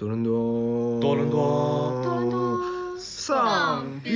多伦多，多伦多，多伦多，丧逼。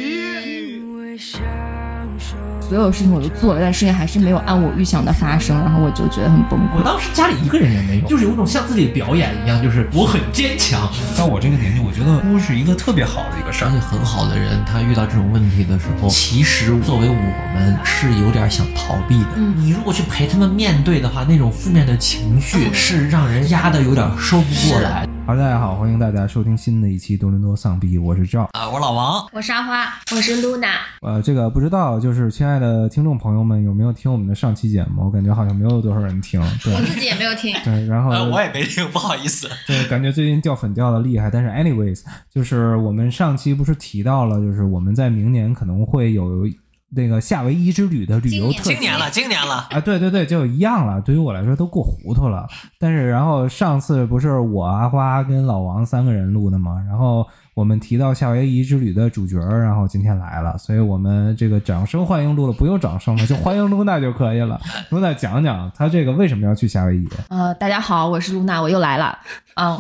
所有事情我都做了，但事情还是没有按我预想的发生，然后我就觉得很崩溃。我当时家里一个人也没有，就是有种像自己表演一样，就是我很坚强。到我这个年纪，我觉得哭是一个特别好的一个事儿。而且很好的人，他遇到这种问题的时候，其实作为我们是有点想逃避的。嗯你如果去陪他们面对的话，那种负面的情绪是让人压得有点收不过来。好，大家好，欢迎大家收听新的一期多伦多丧逼，我是赵。啊，我老王，我是沙花，我是露娜，呃，这个不知道，就是亲爱的听众朋友们有没有听我们的上期节目？我感觉好像没有多少人听。对我自己也没有听。对，然后、呃，我也没听，不好意思。对，感觉最近掉粉掉的厉害。但是 anyways，就是我们上期不是提到了，就是我们在明年可能会有那个夏威夷之旅的旅游特辑。今年了，今年了。啊，对对对，就一样了。对于我来说都过糊涂了。但是然后上次不是我阿花跟老王三个人录的吗？然后我们提到夏威夷之旅的主角，然后今天来了，所以我们这个掌声欢迎露露，不用掌声了，就欢迎露娜就可以了。露娜讲讲她这个为什么要去夏威夷？呃，大家好，我是露娜，我又来了。啊、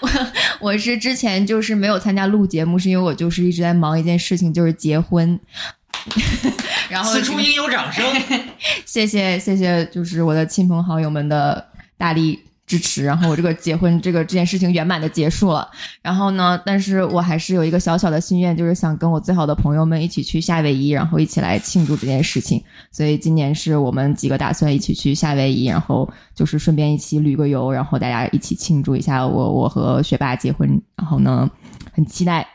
我我是之前就是没有参加录节目，是因为我就是一直在忙一件事情，就是结婚。然后此处应有掌声。谢谢谢谢，就是我的亲朋好友们的大力支持，然后我这个结婚这个这件事情圆满的结束了。然后呢，但是我还是有一个小小的心愿，就是想跟我最好的朋友们一起去夏威夷，然后一起来庆祝这件事情。所以今年是我们几个打算一起去夏威夷，然后就是顺便一起旅个游，然后大家一起庆祝一下我我和学霸结婚。然后呢，很期待。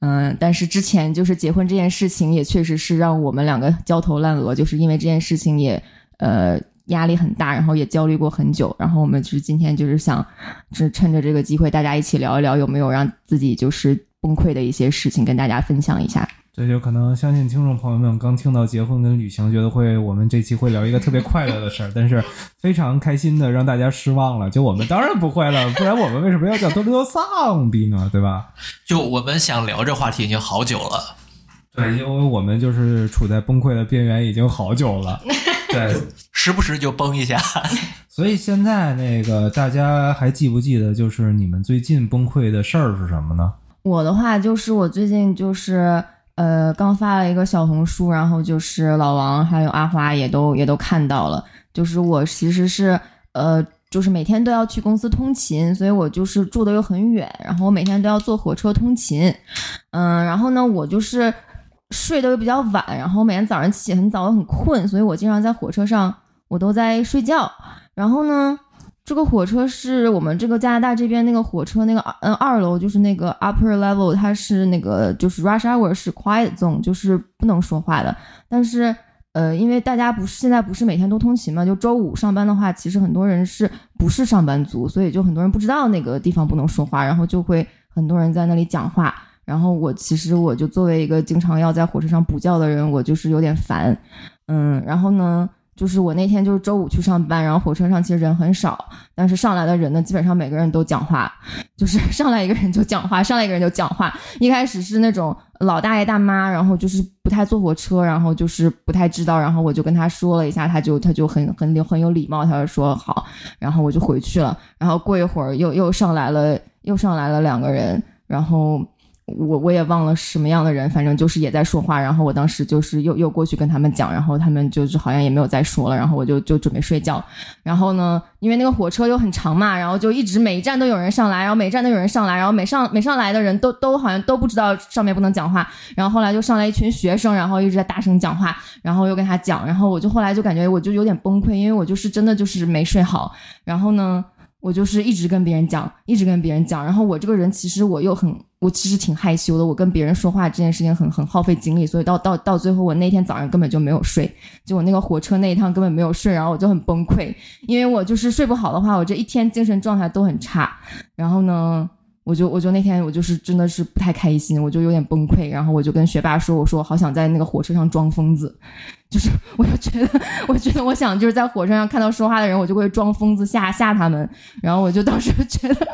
嗯，但是之前就是结婚这件事情，也确实是让我们两个焦头烂额，就是因为这件事情也呃压力很大，然后也焦虑过很久。然后我们就是今天就是想，是趁着这个机会，大家一起聊一聊，有没有让自己就是崩溃的一些事情跟大家分享一下。这就可能相信听众朋友们刚听到结婚跟旅行，觉得会我们这期会聊一个特别快乐的事儿，但是非常开心的让大家失望了。就我们当然不会了，不然我们为什么要叫多多丧逼呢？对吧？就我们想聊这话题已经好久了。对，因为我们就是处在崩溃的边缘已经好久了。对，时不时就崩一下。所以现在那个大家还记不记得，就是你们最近崩溃的事儿是什么呢？我的话就是我最近就是呃刚发了一个小红书，然后就是老王还有阿花也都也都看到了，就是我其实是呃就是每天都要去公司通勤，所以我就是住的又很远，然后我每天都要坐火车通勤，嗯，然后呢我就是睡得又比较晚，然后每天早上起很早，我很困，所以我经常在火车上我都在睡觉，然后呢。这个火车是我们这个加拿大这边那个火车那个嗯二楼就是那个 upper level，它是那个就是 rush hour 是 quiet zone，就是不能说话的。但是呃，因为大家不是现在不是每天都通勤嘛，就周五上班的话，其实很多人是不是上班族，所以就很多人不知道那个地方不能说话，然后就会很多人在那里讲话。然后我其实我就作为一个经常要在火车上补觉的人，我就是有点烦，嗯，然后呢。就是我那天就是周五去上班，然后火车上其实人很少，但是上来的人呢，基本上每个人都讲话，就是 上来一个人就讲话，上来一个人就讲话。一开始是那种老大爷大妈，然后就是不太坐火车，然后就是不太知道，然后我就跟他说了一下，他就他就很很很有礼貌，他就说好，然后我就回去了。然后过一会儿又又上来了，又上来了两个人，然后。我我也忘了什么样的人，反正就是也在说话，然后我当时就是又又过去跟他们讲，然后他们就是好像也没有再说了，然后我就就准备睡觉，然后呢，因为那个火车又很长嘛，然后就一直每一站都有人上来，然后每站都有人上来，然后每上每上来的人都都好像都不知道上面不能讲话，然后后来就上来一群学生，然后一直在大声讲话，然后又跟他讲，然后我就后来就感觉我就有点崩溃，因为我就是真的就是没睡好，然后呢。我就是一直跟别人讲，一直跟别人讲，然后我这个人其实我又很，我其实挺害羞的，我跟别人说话这件事情很很耗费精力，所以到到到最后，我那天早上根本就没有睡，就我那个火车那一趟根本没有睡，然后我就很崩溃，因为我就是睡不好的话，我这一天精神状态都很差，然后呢。我就我就那天我就是真的是不太开心，我就有点崩溃，然后我就跟学霸说，我说我好想在那个火车上装疯子，就是 我就觉得我觉得我想就是在火车上看到说话的人，我就会装疯子吓吓他们，然后我就当时觉得。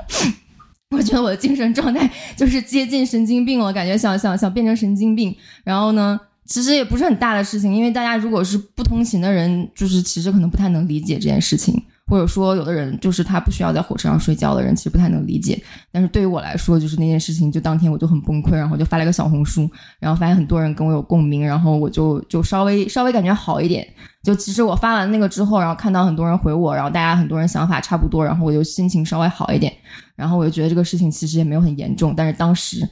我觉得我的精神状态就是接近神经病了，感觉想想想变成神经病。然后呢，其实也不是很大的事情，因为大家如果是不通勤的人，就是其实可能不太能理解这件事情。或者说有的人就是他不需要在火车上睡觉的人，其实不太能理解。但是对于我来说，就是那件事情，就当天我就很崩溃，然后就发了一个小红书，然后发现很多人跟我有共鸣，然后我就就稍微稍微感觉好一点。就其实我发完那个之后，然后看到很多人回我，然后大家很多人想法差不多，然后我就心情稍微好一点。然后我就觉得这个事情其实也没有很严重，但是当时，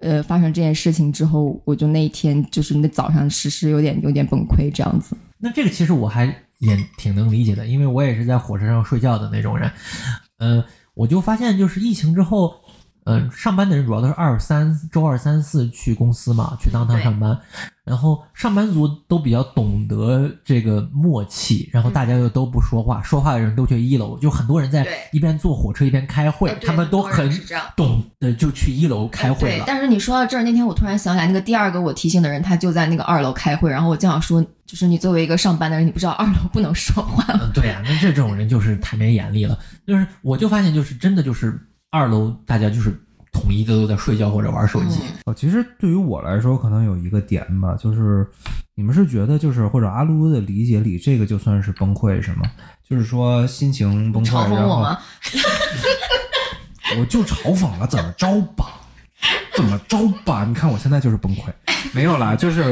呃，发生这件事情之后，我就那一天就是那早上其实有点有点崩溃这样子。那这个其实我还也挺能理解的，因为我也是在火车上睡觉的那种人。嗯、我就发现就是疫情之后，嗯、上班的人主要都是二三周二三四去公司嘛，去当趟上班，然后上班族都比较懂得这个默契，然后大家又都不说话，说话的人都去一楼，就很多人在一边坐火车一边开会，他们都很懂的就去一楼开会了。，对但是你说到这儿，那天我突然想起来，那个第二个我提醒的人，他就在那个二楼开会，然后我就想说，就是你作为一个上班的人，你不知道二楼不能说话吗？嗯，对呀、那这种人就是太没眼力了。就是我就发现，就是真的就是二楼大家就是统一的都在睡觉或者玩手机。哦，其实对于我来说，可能有一个点吧，就是你们是觉得就是或者阿撸的理解里，这个就算是崩溃是吗？就是说心情崩溃，嘲讽然后我吗？我就嘲讽了，怎么着吧？怎么着吧？你看我现在就是崩溃，没有啦，就是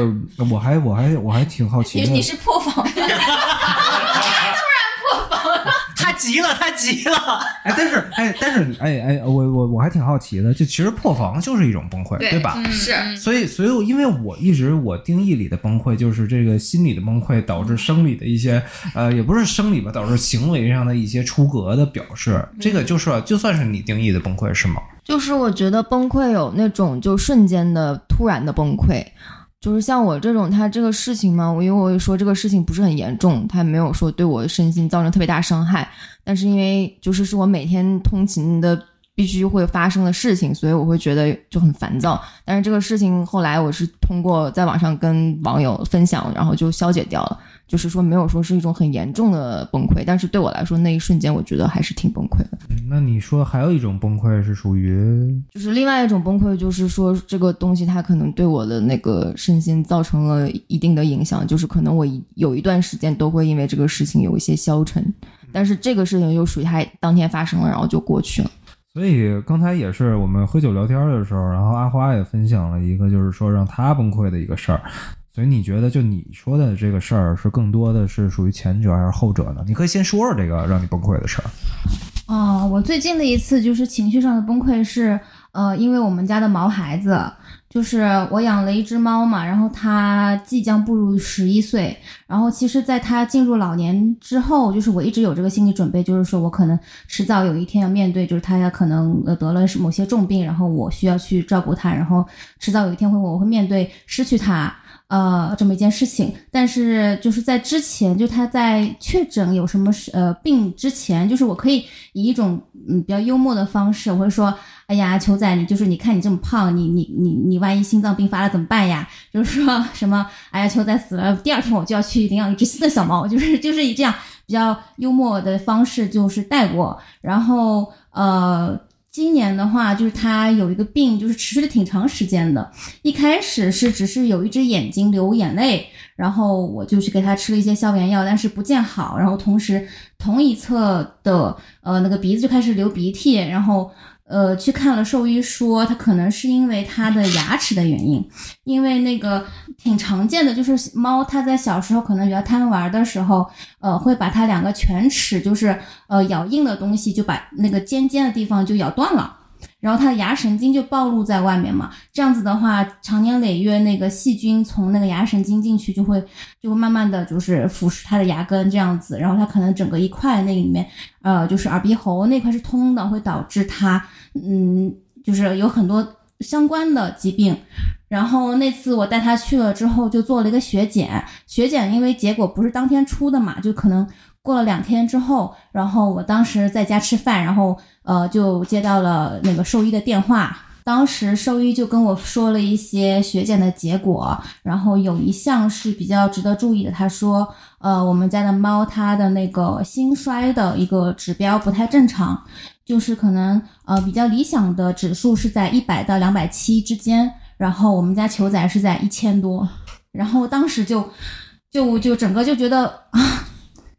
我还我还我还挺好奇的，你你是破防 的，他急了，他急了。哎，但是哎，但是哎哎，我我我还挺好奇的，就其实破防就是一种崩溃，对吧？是所以，所以我，因为我一直我定义里的崩溃就是这个心理的崩溃导致生理的一些，呃，也不是生理吧，导致行为上的一些出格的表示。这个就是就算是你定义的崩溃是吗？就是我觉得崩溃有那种就瞬间的突然的崩溃，就是像我这种，他这个事情嘛，我因为我说这个事情不是很严重，他没有说对我身心造成特别大伤害，但是因为就是是我每天通勤的必须会发生的事情，所以我会觉得就很烦躁。但是这个事情后来我是通过在网上跟网友分享，然后就消解掉了。就是说没有说是一种很严重的崩溃，但是对我来说那一瞬间，我觉得还是挺崩溃的。嗯那你说还有一种崩溃是属于就是另外一种崩溃，就是说这个东西它可能对我的那个身心造成了一定的影响，就是可能我一有一段时间都会因为这个事情有一些消沉，但是这个事情又属于它当天发生了，然后就过去了。所以刚才也是我们喝酒聊天的时候，然后阿花也分享了一个，就是说让他崩溃的一个事儿。所以你觉得，就你说的这个事儿，是更多的是属于前者还是后者呢？你可以先说说这个让你崩溃的事儿。哦，我最近的一次就是情绪上的崩溃是，呃，因为我们家的毛孩子，就是我养了一只猫嘛，然后它即将步入十一岁，然后其实在它进入老年之后，就是我一直有这个心理准备，就是说我可能迟早有一天要面对，就是它可能呃得了某些重病，然后我需要去照顾它，然后迟早有一天会我会面对失去它。呃，这么一件事情，但是就是在之前，就他在确诊有什么事呃病之前，就是我可以以一种嗯比较幽默的方式，我会说，哎呀，球仔，你就是你看你这么胖，你你你你万一心脏病发了怎么办呀？就是说什么，哎呀，球仔死了，第二天我就要去领养一只新的小猫，就是就是以这样比较幽默的方式就是带过，然后呃。今年的话，就是他有一个病，就是持续了挺长时间的。一开始是只是有一只眼睛流眼泪，然后我就去给他吃了一些消炎药，但是不见好。然后同时同一侧的呃那个鼻子就开始流鼻涕，然后呃去看了兽医说他可能是因为他的牙齿的原因，因为那个挺常见的，就是猫它在小时候可能比较贪玩的时候，呃会把它两个犬齿就是呃咬硬的东西就把那个尖尖的地方就咬断了。然后它的牙神经就暴露在外面嘛，这样子的话，长年累月那个细菌从那个牙神经进去，就会就会慢慢的就是腐蚀它的牙根这样子，然后它可能整个一块那里面，呃，就是耳鼻喉那块是通的，会导致它，嗯，就是有很多相关的疾病。然后那次我带他去了之后，就做了一个血检，血检因为结果不是当天出的嘛，就可能。过了两天之后，然后我当时在家吃饭，然后呃就接到了那个兽医的电话。当时兽医就跟我说了一些血检的结果，然后有一项是比较值得注意的。他说，呃，我们家的猫它的那个心衰的一个指标不太正常，就是可能呃比较理想的指数是在一百到两百七之间，然后我们家球仔是在一千多，然后当时就就就整个就觉得啊。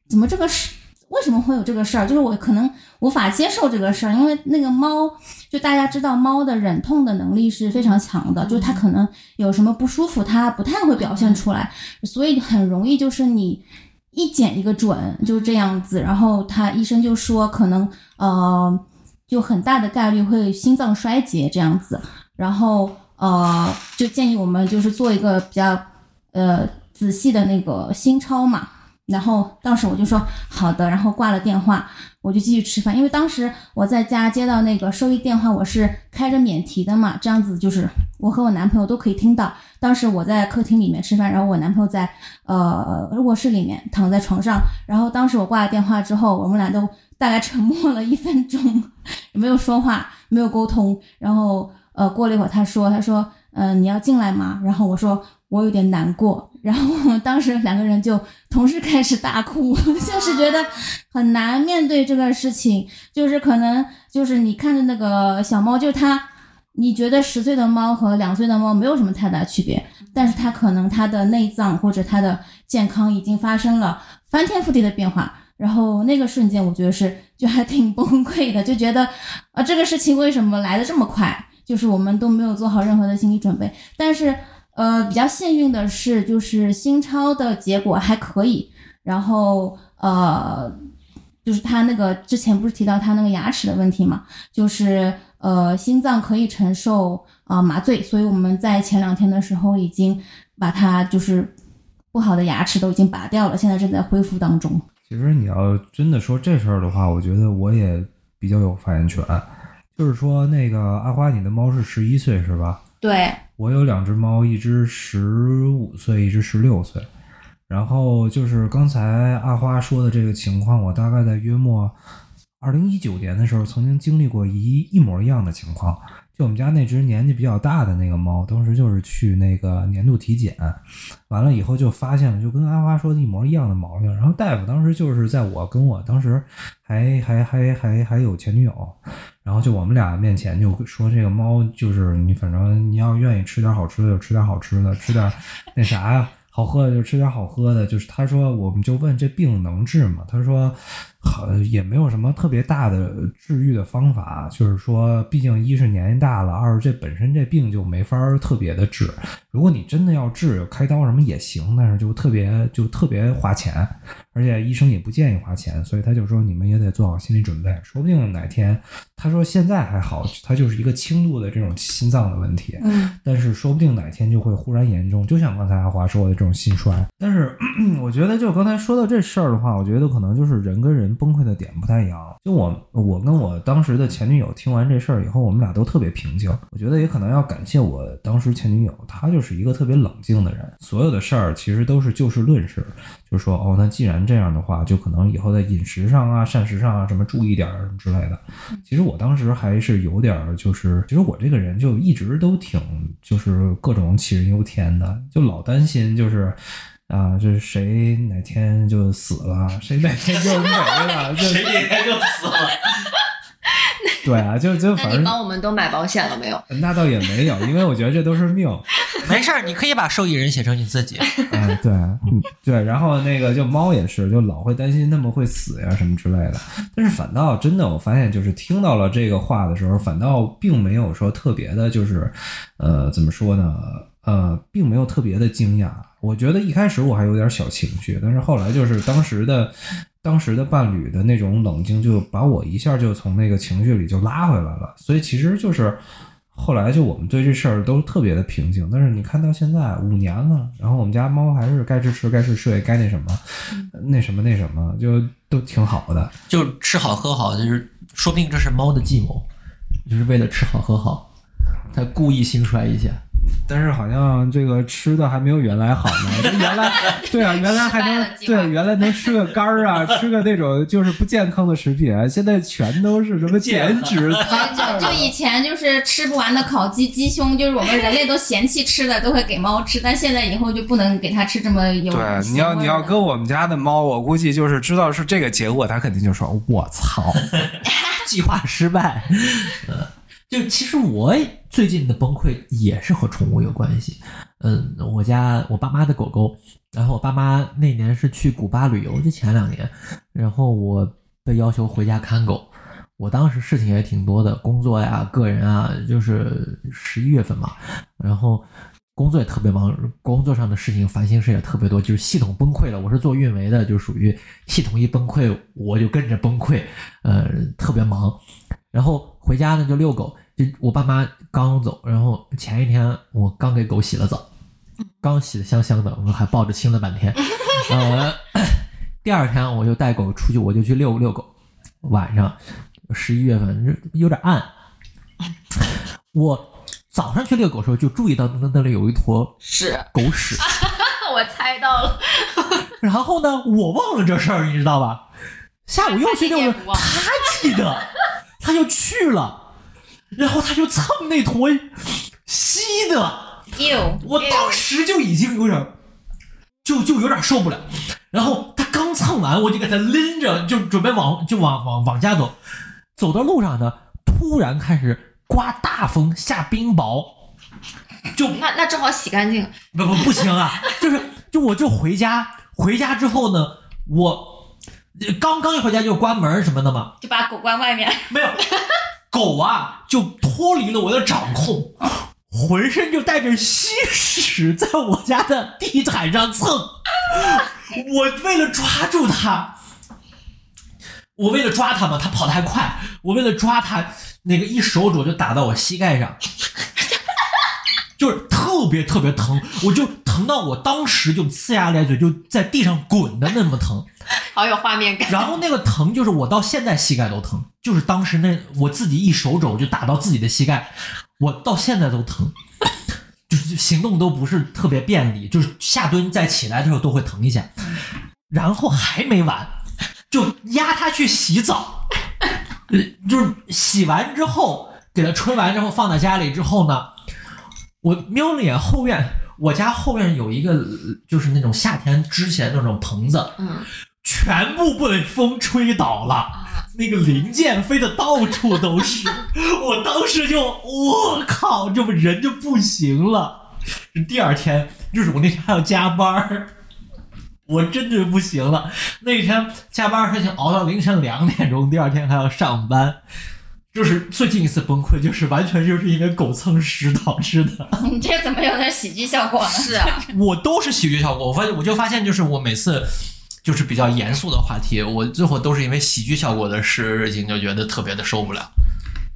怎么这个事为什么会有这个事儿？就是我可能无法接受这个事儿，因为那个猫，就大家知道猫的忍痛的能力是非常强的，就是它可能有什么不舒服，它不太会表现出来，所以很容易就是你一剪一个准，就是这样子。然后他医生就说可能呃，就很大的概率会心脏衰竭这样子，然后呃，就建议我们就是做一个比较呃仔细的那个心超嘛。然后当时我就说好的，然后挂了电话，我就继续吃饭。因为当时我在家接到那个收益电话，我是开着免提的嘛，这样子就是我和我男朋友都可以听到。当时我在客厅里面吃饭，然后我男朋友在呃卧室里面躺在床上。然后当时我挂了电话之后，我们俩都大概沉默了一分钟，也没有说话，没有沟通。然后呃过了一会儿，他说他说嗯、你要进来吗？然后我说我有点难过。然后当时两个人就同时开始大哭，就是觉得很难面对这个事情。就是可能就是你看着那个小猫，就是它，你觉得十岁的猫和两岁的猫没有什么太大区别，但是它可能它的内脏或者它的健康已经发生了翻天覆地的变化。然后那个瞬间，我觉得是就还挺崩溃的，就觉得啊，这个事情为什么来的这么快？就是我们都没有做好任何的心理准备，但是。呃，比较幸运的是，就是新超的结果还可以。然后呃，就是他那个之前不是提到他那个牙齿的问题嘛，就是呃心脏可以承受啊、麻醉，所以我们在前两天的时候已经把他就是不好的牙齿都已经拔掉了，现在正在恢复当中。其实你要真的说这事儿的话，我觉得我也比较有发言权。就是说，那个阿花，你的猫是十一岁是吧？对。我有两只猫，一只十五岁，一只十六岁。然后就是刚才阿花说的这个情况，我大概在约莫二零一九年的时候，曾经经历过一一模一样的情况。就我们家那只年纪比较大的那个猫，当时就是去那个年度体检，完了以后就发现了，就跟阿花说的一模一样的毛病。然后大夫当时就是在我跟我当时还还还还还有前女友，然后就我们俩面前就说这个猫就是你，反正你要愿意吃点好吃的就吃点好吃的，吃点那啥呀。好喝的就吃点好喝的，就是他说，我们就问这病能治吗？他说，好也没有什么特别大的治愈的方法，就是说，毕竟一是年纪大了，二是这本身这病就没法特别的治。如果你真的要治，开刀什么也行，但是就特别就特别花钱，而且医生也不建议花钱，所以他就说你们也得做好心理准备，说不定哪天他说现在还好，他就是一个轻度的这种心脏的问题，嗯，但是说不定哪天就会忽然严重，就像刚才阿华说的这种心衰。但是 我觉得就刚才说到这事儿的话，我觉得可能就是人跟人崩溃的点不太一样。就我我跟我当时的前女友听完这事儿以后，我们俩都特别平静。我觉得也可能要感谢我当时前女友，她就是一个特别冷静的人，所有的事儿其实都是就事论事，就说哦，那既然这样的话，就可能以后在饮食上啊、膳食上啊什么注意点儿什么之类的。其实我当时还是有点儿，就是其实我这个人就一直都挺就是各种杞人忧天的，就老担心就是。啊，就是谁哪天就死了，谁哪天就没了，就谁哪天就死了。对啊，就就反正帮我们都买保险了没有？那倒也没有，因为我觉得这都是命。没事儿，你可以把受益人写成你自己。嗯，对，嗯对，然后那个就猫也是，就老会担心它们会死呀什么之类的。但是反倒真的，我发现就是听到了这个话的时候，反倒并没有说特别的，就是呃，怎么说呢？呃，并没有特别的惊讶。我觉得一开始我还有点小情绪，但是后来就是当时的当时的伴侣的那种冷静，就把我一下就从那个情绪里就拉回来了。所以其实就是后来就我们对这事儿都特别的平静。但是你看到现在五年了，然后我们家猫还是该吃吃，该睡睡，该那什么，那什么那什么，就都挺好的。就吃好喝好，就是说不定这是猫的计谋，就是为了吃好喝好，它故意兴衰一下。但是好像这个吃的还没有原来好呢。原来对啊，原来还能对原来能吃个肝儿啊，吃个那种就是不健康的食品，啊现在全都是什么减脂餐 就就以前就是吃不完的烤鸡、鸡胸，就是我们人类都嫌弃吃的，都会给猫吃，但现在以后就不能给它吃这么有对，你要你要跟我们家的猫，我估计就是知道是这个结果，它肯定就说：“我操计划失败。就其实我最近的崩溃也是和宠物有关系。嗯，我家我爸妈的狗狗，然后我爸妈那年是去古巴旅游，就前两年，然后我被要求回家看狗。我当时事情也挺多的，工作呀、个人啊，就是十一月份嘛，然后工作也特别忙，工作上的事情烦心事也特别多，就是系统崩溃了。我是做运维的，就属于系统一崩溃，我就跟着崩溃，呃，特别忙。然后回家呢就遛狗，就我爸妈刚走，然后前一天我刚给狗洗了澡，刚洗的香香的，我还抱着亲了半天。呃，第二天我就带狗出去，我就去遛遛狗，晚上十一月份这有点暗，我早上去遛狗的时候就注意到那那里有一坨屎。狗屎，我猜到了，然后呢，我忘了这事儿，你知道吧？下午又去遛了，他记得，他就去了，然后他就蹭那坨稀的，哟，我当时就已经有点，就就有点受不了。然后他刚蹭完，我就给他拎着，就准备往就往往往家走。走到路上呢，突然开始刮大风，下冰雹，就那那正好洗干净，不不不行啊，就是就我就回家，回家之后呢，我呃刚刚一回家就关门什么的嘛，就把狗关外面。没有，狗啊就脱离了我的掌控，浑身就带着吸屎在我家的地毯上蹭。我为了抓住它，我为了抓它嘛，它跑得还快，我为了抓它，那个一手肘就打到我膝盖上。就是特别特别疼，我就疼到我当时就呲牙咧嘴，就在地上滚的那么疼。好有画面感。然后那个疼就是我到现在膝盖都疼，就是当时那我自己一手肘就打到自己的膝盖，我到现在都疼，就是行动都不是特别便利，就是下蹲再起来的时候都会疼一下。然后还没完，就压他去洗澡，呃 就是洗完之后给他吹完之后放在家里之后呢，我瞄了眼后院，我家后院有一个呃就是那种夏天支起来那种棚子，嗯，全部被风吹倒了，那个零件飞的到处都是。我当时就，我靠，这不人就不行了。第二天就是我那天还要加班儿，我真的不行了。那天加班儿事情熬到凌晨两点钟，第二天还要上班。就是最近一次崩溃，就是完全就是因为狗蹭屎导致的。你这怎么有点喜剧效果呢？是啊，我都是喜剧效果。我发现，我就发现，就是我每次就是比较严肃的话题，我最后都是因为喜剧效果的事情，就觉得特别的受不了。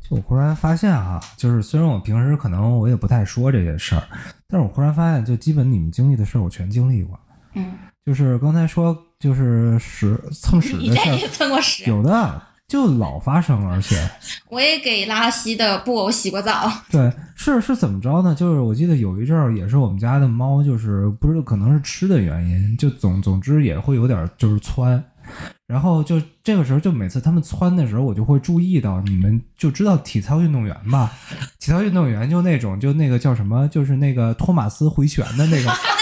就我忽然发现啊，就是虽然我平时可能我也不太说这些事儿，但是我忽然发现，就基本你们经历的事儿，我全经历过。嗯，就是刚才说，就是屎蹭屎你的事儿，蹭过屎，有的就老发生，而且 我也给拉稀的布偶洗过澡。对，是是怎么着呢？就是我记得有一阵儿也是我们家的猫，就是不知道可能是吃的原因，就总总之也会有点儿就是窜，然后就这个时候就每次它们窜的时候，我就会注意到，你们就知道体操运动员吧？体操运动员就那种就那个叫什么，就是那个托马斯回旋的那个。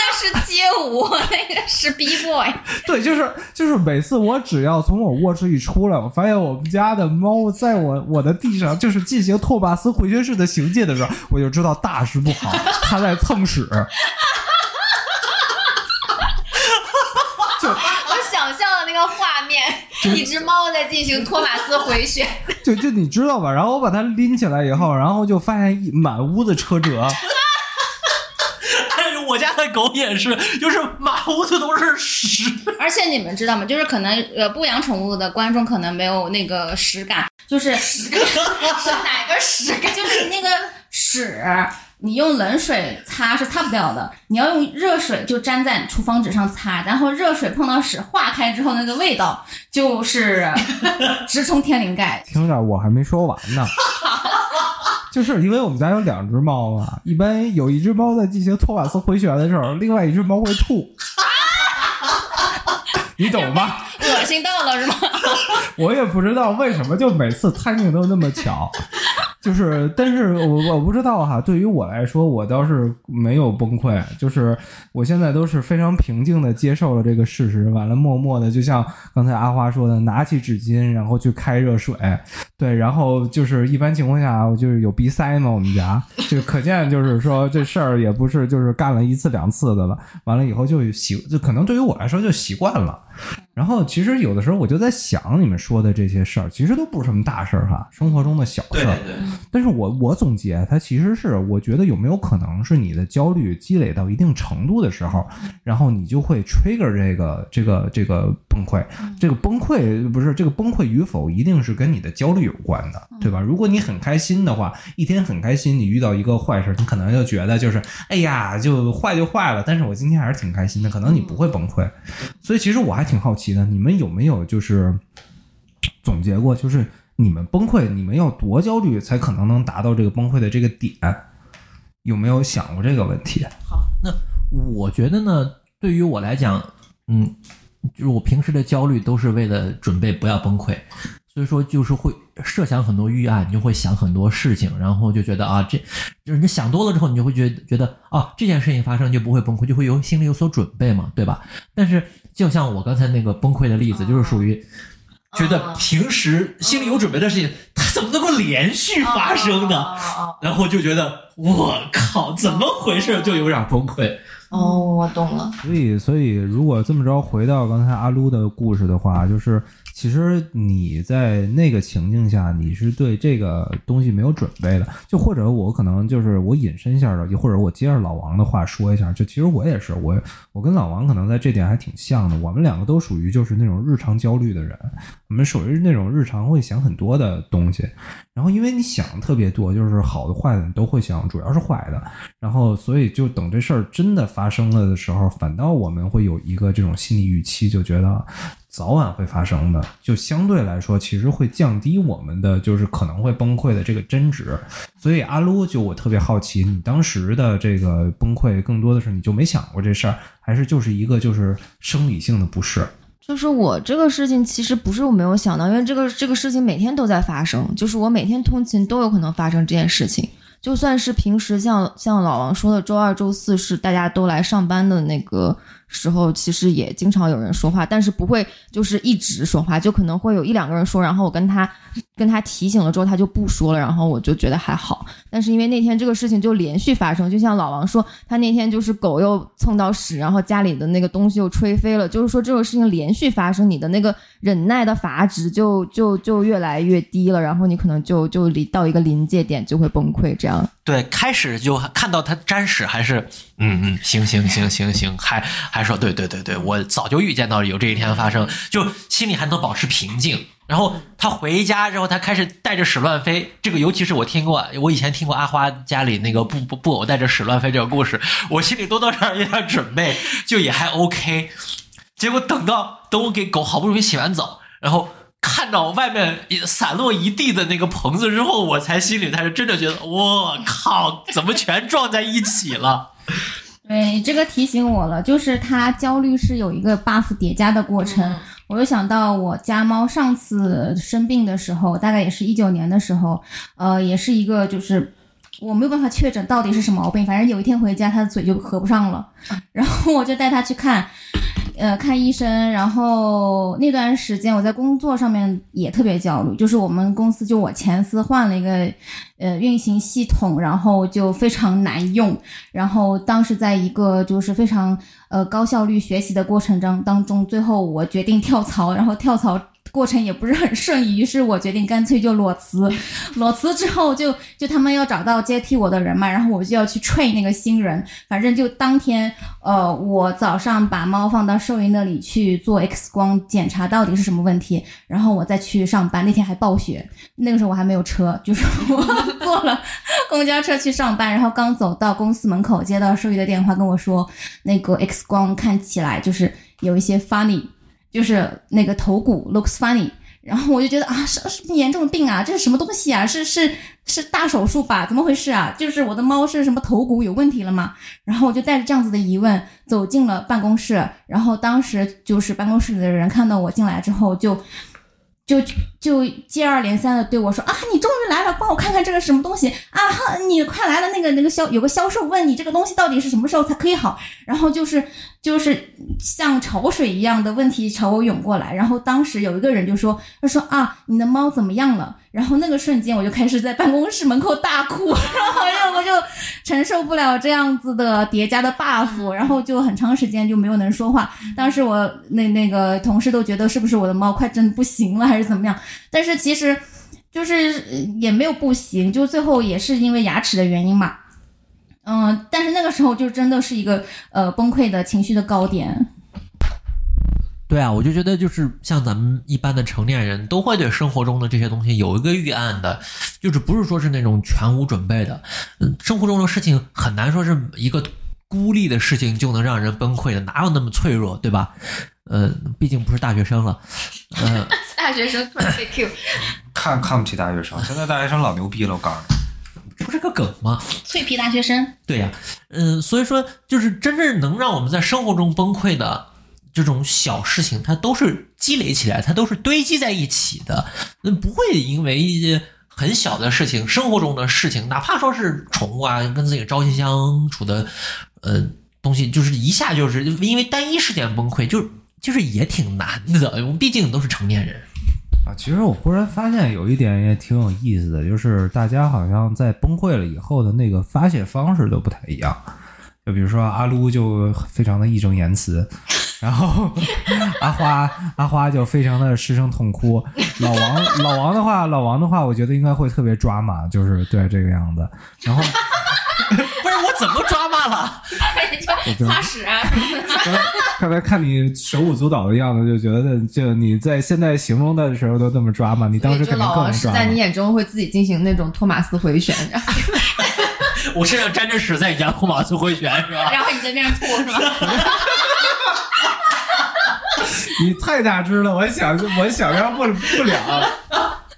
那是街舞，那个是 B boy。对，就是就是每次我只要从我卧室一出来，我发现我们家的猫在我我的地上就是进行托马斯回旋式的行进的时候，我就知道大事不好，它在蹭屎。就我想象的那个画面，一只猫在进行托马斯回旋。就就你知道吧？然后我把它拎起来以后，然后就发现一满屋子车辙。我家的狗也是，就是满屋子都是屎。而且你们知道吗？就是可能呃不养宠物的观众可能没有那个实感，就是 是哪个屎感？就是那个屎。你用冷水擦是擦不掉的，你要用热水就粘在厨房纸上擦，然后热水碰到屎化开之后，那个味道就是直冲天灵盖。听着，我还没说完呢。就是因为我们家有两只猫嘛，一般有一只猫在进行托马斯回旋的时候，另外一只猫会吐。你懂吧？恶心到了是吗？我也不知道为什么，就每次 timing 都那么巧。就是，但是我我不知道哈，对于我来说，我倒是没有崩溃，就是我现在都是非常平静的接受了这个事实，完了默默的，就像刚才阿花说的，拿起纸巾，然后去开热水，对，然后就是一般情况下，就是有鼻塞嘛，我们家就可见就是说这事儿也不是就是干了一次两次的了，完了以后就习，就可能对于我来说就习惯了。然后其实有的时候我就在想，你们说的这些事儿，其实都不是什么大事儿哈，生活中的小事儿。对，但是我我总结，它其实是我觉得有没有可能是你的焦虑积累到一定程度的时候，然后你就会 trigger 这个这个这个崩溃。这个崩溃不是这个崩溃与否，一定是跟你的焦虑有关的，对吧？如果你很开心的话，一天很开心，你遇到一个坏事，你可能就觉得就是哎呀，就坏就坏了，但是我今天还是挺开心的，可能你不会崩溃。所以其实我还还挺好奇的，你们有没有就是总结过，就是你们崩溃，你们要多焦虑才可能能达到这个崩溃的这个点？有没有想过这个问题？好，那我觉得呢，对于我来讲，嗯，就是我平时的焦虑都是为了准备不要崩溃，所以说就是会设想很多预案，你就会想很多事情，然后就觉得啊，这就是你想多了之后，你就会觉觉得啊，这件事情发生就不会崩溃，就会有心里有所准备嘛，对吧？但是就像我刚才那个崩溃的例子，就是属于。觉得平时心里有准备的事情，它怎么能够连续发生呢？然后就觉得我靠，怎么回事？就有点崩溃。哦，我懂了。所以，所以如果这么着回到刚才阿撸的故事的话，就是其实你在那个情境下，你是对这个东西没有准备的。就或者我可能就是我引申一下的，或者我接着老王的话说一下，就其实我也是，我我跟老王可能在这点还挺像的。我们两个都属于就是那种日常焦虑的人，我们属于那种日常会想很多的东西。然后因为你想特别多，就是好的坏的你都会想，主要是坏的。然后所以就等这事儿真的发生了的时候，反倒我们会有一个这种心理预期，就觉得早晚会发生的，就相对来说其实会降低我们的就是可能会崩溃的这个真值。所以阿撸就我特别好奇，你当时的这个崩溃更多的是你就没想过这事儿，还是就是一个就是生理性的不适？就是我这个事情其实不是我没有想到，因为这个这个事情每天都在发生，就是我每天通勤都有可能发生这件事情。就算是平时像像老王说的，周二、周四是大家都来上班的那个时候，其实也经常有人说话，但是不会就是一直说话，就可能会有一两个人说，然后我跟他跟他提醒了之后，他就不说了，然后我就觉得还好。但是因为那天这个事情就连续发生，就像老王说，他那天就是狗又蹭到屎，然后家里的那个东西又吹飞了，就是说这种事情连续发生，你的那个忍耐的阀值就就就越来越低了，然后你可能就就离到一个临界点就会崩溃，这样。对，开始就看到他沾屎，还是嗯嗯，行行行行行，还还说对对对对，我早就预见到有这一天发生，就心里还能保持平静。然后他回家之后，他开始带着屎乱飞。这个尤其是我听过，我以前听过阿花家里那个布布布偶带着屎乱飞这个故事，我心里多多少少有点准备，就也还 OK。结果等到等我给狗好不容易洗完澡，然后看到外面散落一地的那个棚子之后，我才心里才是真的觉得，我靠，怎么全撞在一起了？对，这个提醒我了，就是它焦虑是有一个 buff 叠加的过程。我又想到我家猫上次生病的时候，大概也是一九年的时候，呃，也是一个就是我没有办法确诊到底是什么毛病，反正有一天回家他的嘴就合不上了，然后我就带他去看。呃，看医生，然后那段时间我在工作上面也特别焦虑，就是我们公司就我前司换了一个呃运行系统，然后就非常难用，然后当时在一个就是非常呃高效率学习的过程中当中，最后我决定跳槽，然后跳槽。过程也不是很顺利，于是我决定干脆就裸辞。裸辞之后就就他们要找到接替我的人嘛，然后我就要去 train 那个新人。反正就当天，呃，我早上把猫放到兽医那里去做 X 光检查，到底是什么问题，然后我再去上班。那天还暴雪，那个时候我还没有车，就是我坐了 公交车去上班，然后刚走到公司门口，接到兽医的电话跟我说，那个 X 光看起来就是有一些 funny。就是那个头骨 looks funny，然后我就觉得啊，是是严重病啊，这是什么东西啊？是是是大手术吧？怎么回事啊？就是我的猫是什么头骨有问题了吗？然后我就带着这样子的疑问走进了办公室，然后当时就是办公室里的人看到我进来之后就。就就接二连三的对我说啊，你终于来了，帮我看看这个什么东西啊！你快来了，那个那个销有个销售问你这个东西到底是什么时候才可以好，然后就是就是像潮水一样的问题朝我涌过来，然后当时有一个人就说，他说啊，你的猫怎么样了？然后那个瞬间我就开始在办公室门口大哭，然后我就承受不了这样子的叠加的 buff，然后就很长时间就没有能说话。当时我那那个同事都觉得是不是我的猫快真不行了还是怎么样？但是其实就是呃也没有不行，就最后也是因为牙齿的原因嘛。嗯，但是那个时候就真的是一个呃崩溃的情绪的高点。对啊，我就觉得就是像咱们一般的成年人都会对生活中的这些东西有一个预案的，就是不是说是那种全无准备的。嗯，生活中的事情很难说是一个孤立的事情就能让人崩溃的，哪有那么脆弱，对吧？呃，毕竟不是大学生了，呃，大学生突然被 Q，看看不起大学生，现在大学生老牛逼了，我告诉你。这不是个梗吗？脆皮大学生。对呀、嗯，所以说就是真正能让我们在生活中崩溃的这种小事情，它都是积累起来，它都是堆积在一起的，那不会因为一些很小的事情，生活中的事情，哪怕说是宠物啊，跟自己朝夕相处的，呃，东西，就是一下就是因为单一事件崩溃，就就是也挺难的。我们毕竟都是成年人。啊，其实我忽然发现有一点也挺有意思的，就是大家好像在崩溃了以后的那个发泄方式都不太一样。就比如说阿撸就非常的义正言辞，然后阿花阿花就非常的失声痛哭。老王老王的话，老王的话，我觉得应该会特别抓马，就是对这个样子。然后不是我怎么抓骂了？我就擦屎啊！刚才刚才看你手舞足蹈的样子，就觉得就你在现在形容的时候都这么抓嘛，你当时肯定更能抓在你眼中会自己进行那种托马斯回旋，然后 我身上沾着屎，在你家托马斯回旋是吧？然后你在边上吐是吧？你太大只了，我想我想象不不了。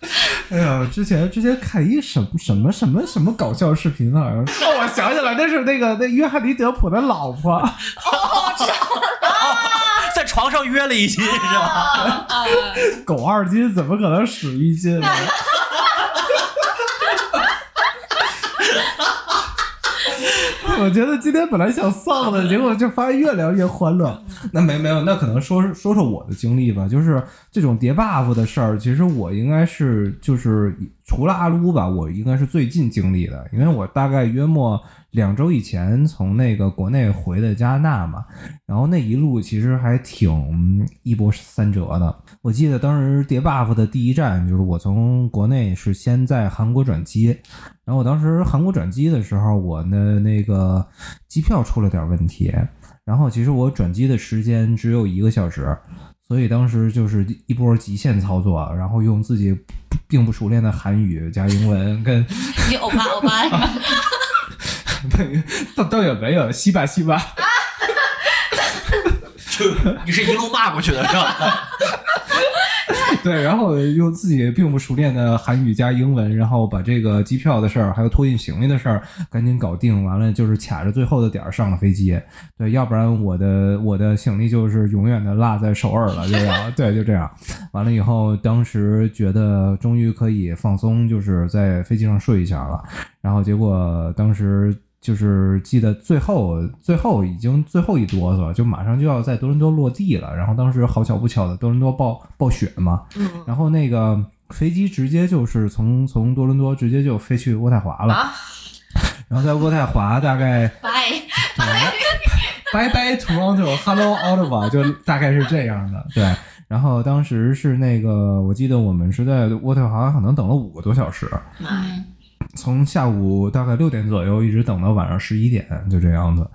哎呀，之前之前看一什么什么什么什么搞笑视频，好像我想起来，那是那个那约翰尼德普的老婆，在床上约了一斤是吧？狗二斤怎么可能使一斤呢？我觉得今天本来想丧的，结果就发现越聊越欢乐。那没没有，那可能说说说我的经历吧，就是这种叠 buff 的事儿，其实我应该是就是除了阿撸吧，我应该是最近经历的，因为我大概约莫两周以前从那个国内回的加拿大嘛，然后那一路其实还挺一波三折的。我记得当时叠 buff 的第一站就是我从国内是先在韩国转机，然后我当时韩国转机的时候，我的那个机票出了点问题，然后其实我转机的时间只有一个小时，所以当时就是一波极限操作，然后用自己并不熟练的韩语加英文跟你欧巴欧巴？倒倒也没有西吧西吧。你是一路骂过去的是吧？对，然后用自己并不熟练的韩语加英文，然后把这个机票的事儿，还有托运行李的事儿赶紧搞定，完了就是卡着最后的点儿上了飞机。对，要不然我的 我的行李就是永远的落在首尔了，就这样。对，就这样。完了以后，当时觉得终于可以放松，就是在飞机上睡一下了。然后结果当时就是记得最后最后已经最后一哆嗦，就马上就要在多伦多落地了。然后当时好巧不巧的，多伦多暴暴雪嘛，然后那个飞机直接就是从从多伦多直接就飞去渥太华了。啊然后在渥太华大概拜。拜拜 Toronto，Hello Ottawa，就大概是这样的。对，然后当时是那个，我记得我们是在渥太华可能等了五个多小时，嗯从下午大概六点左右一直等到晚上十一点，就这样子。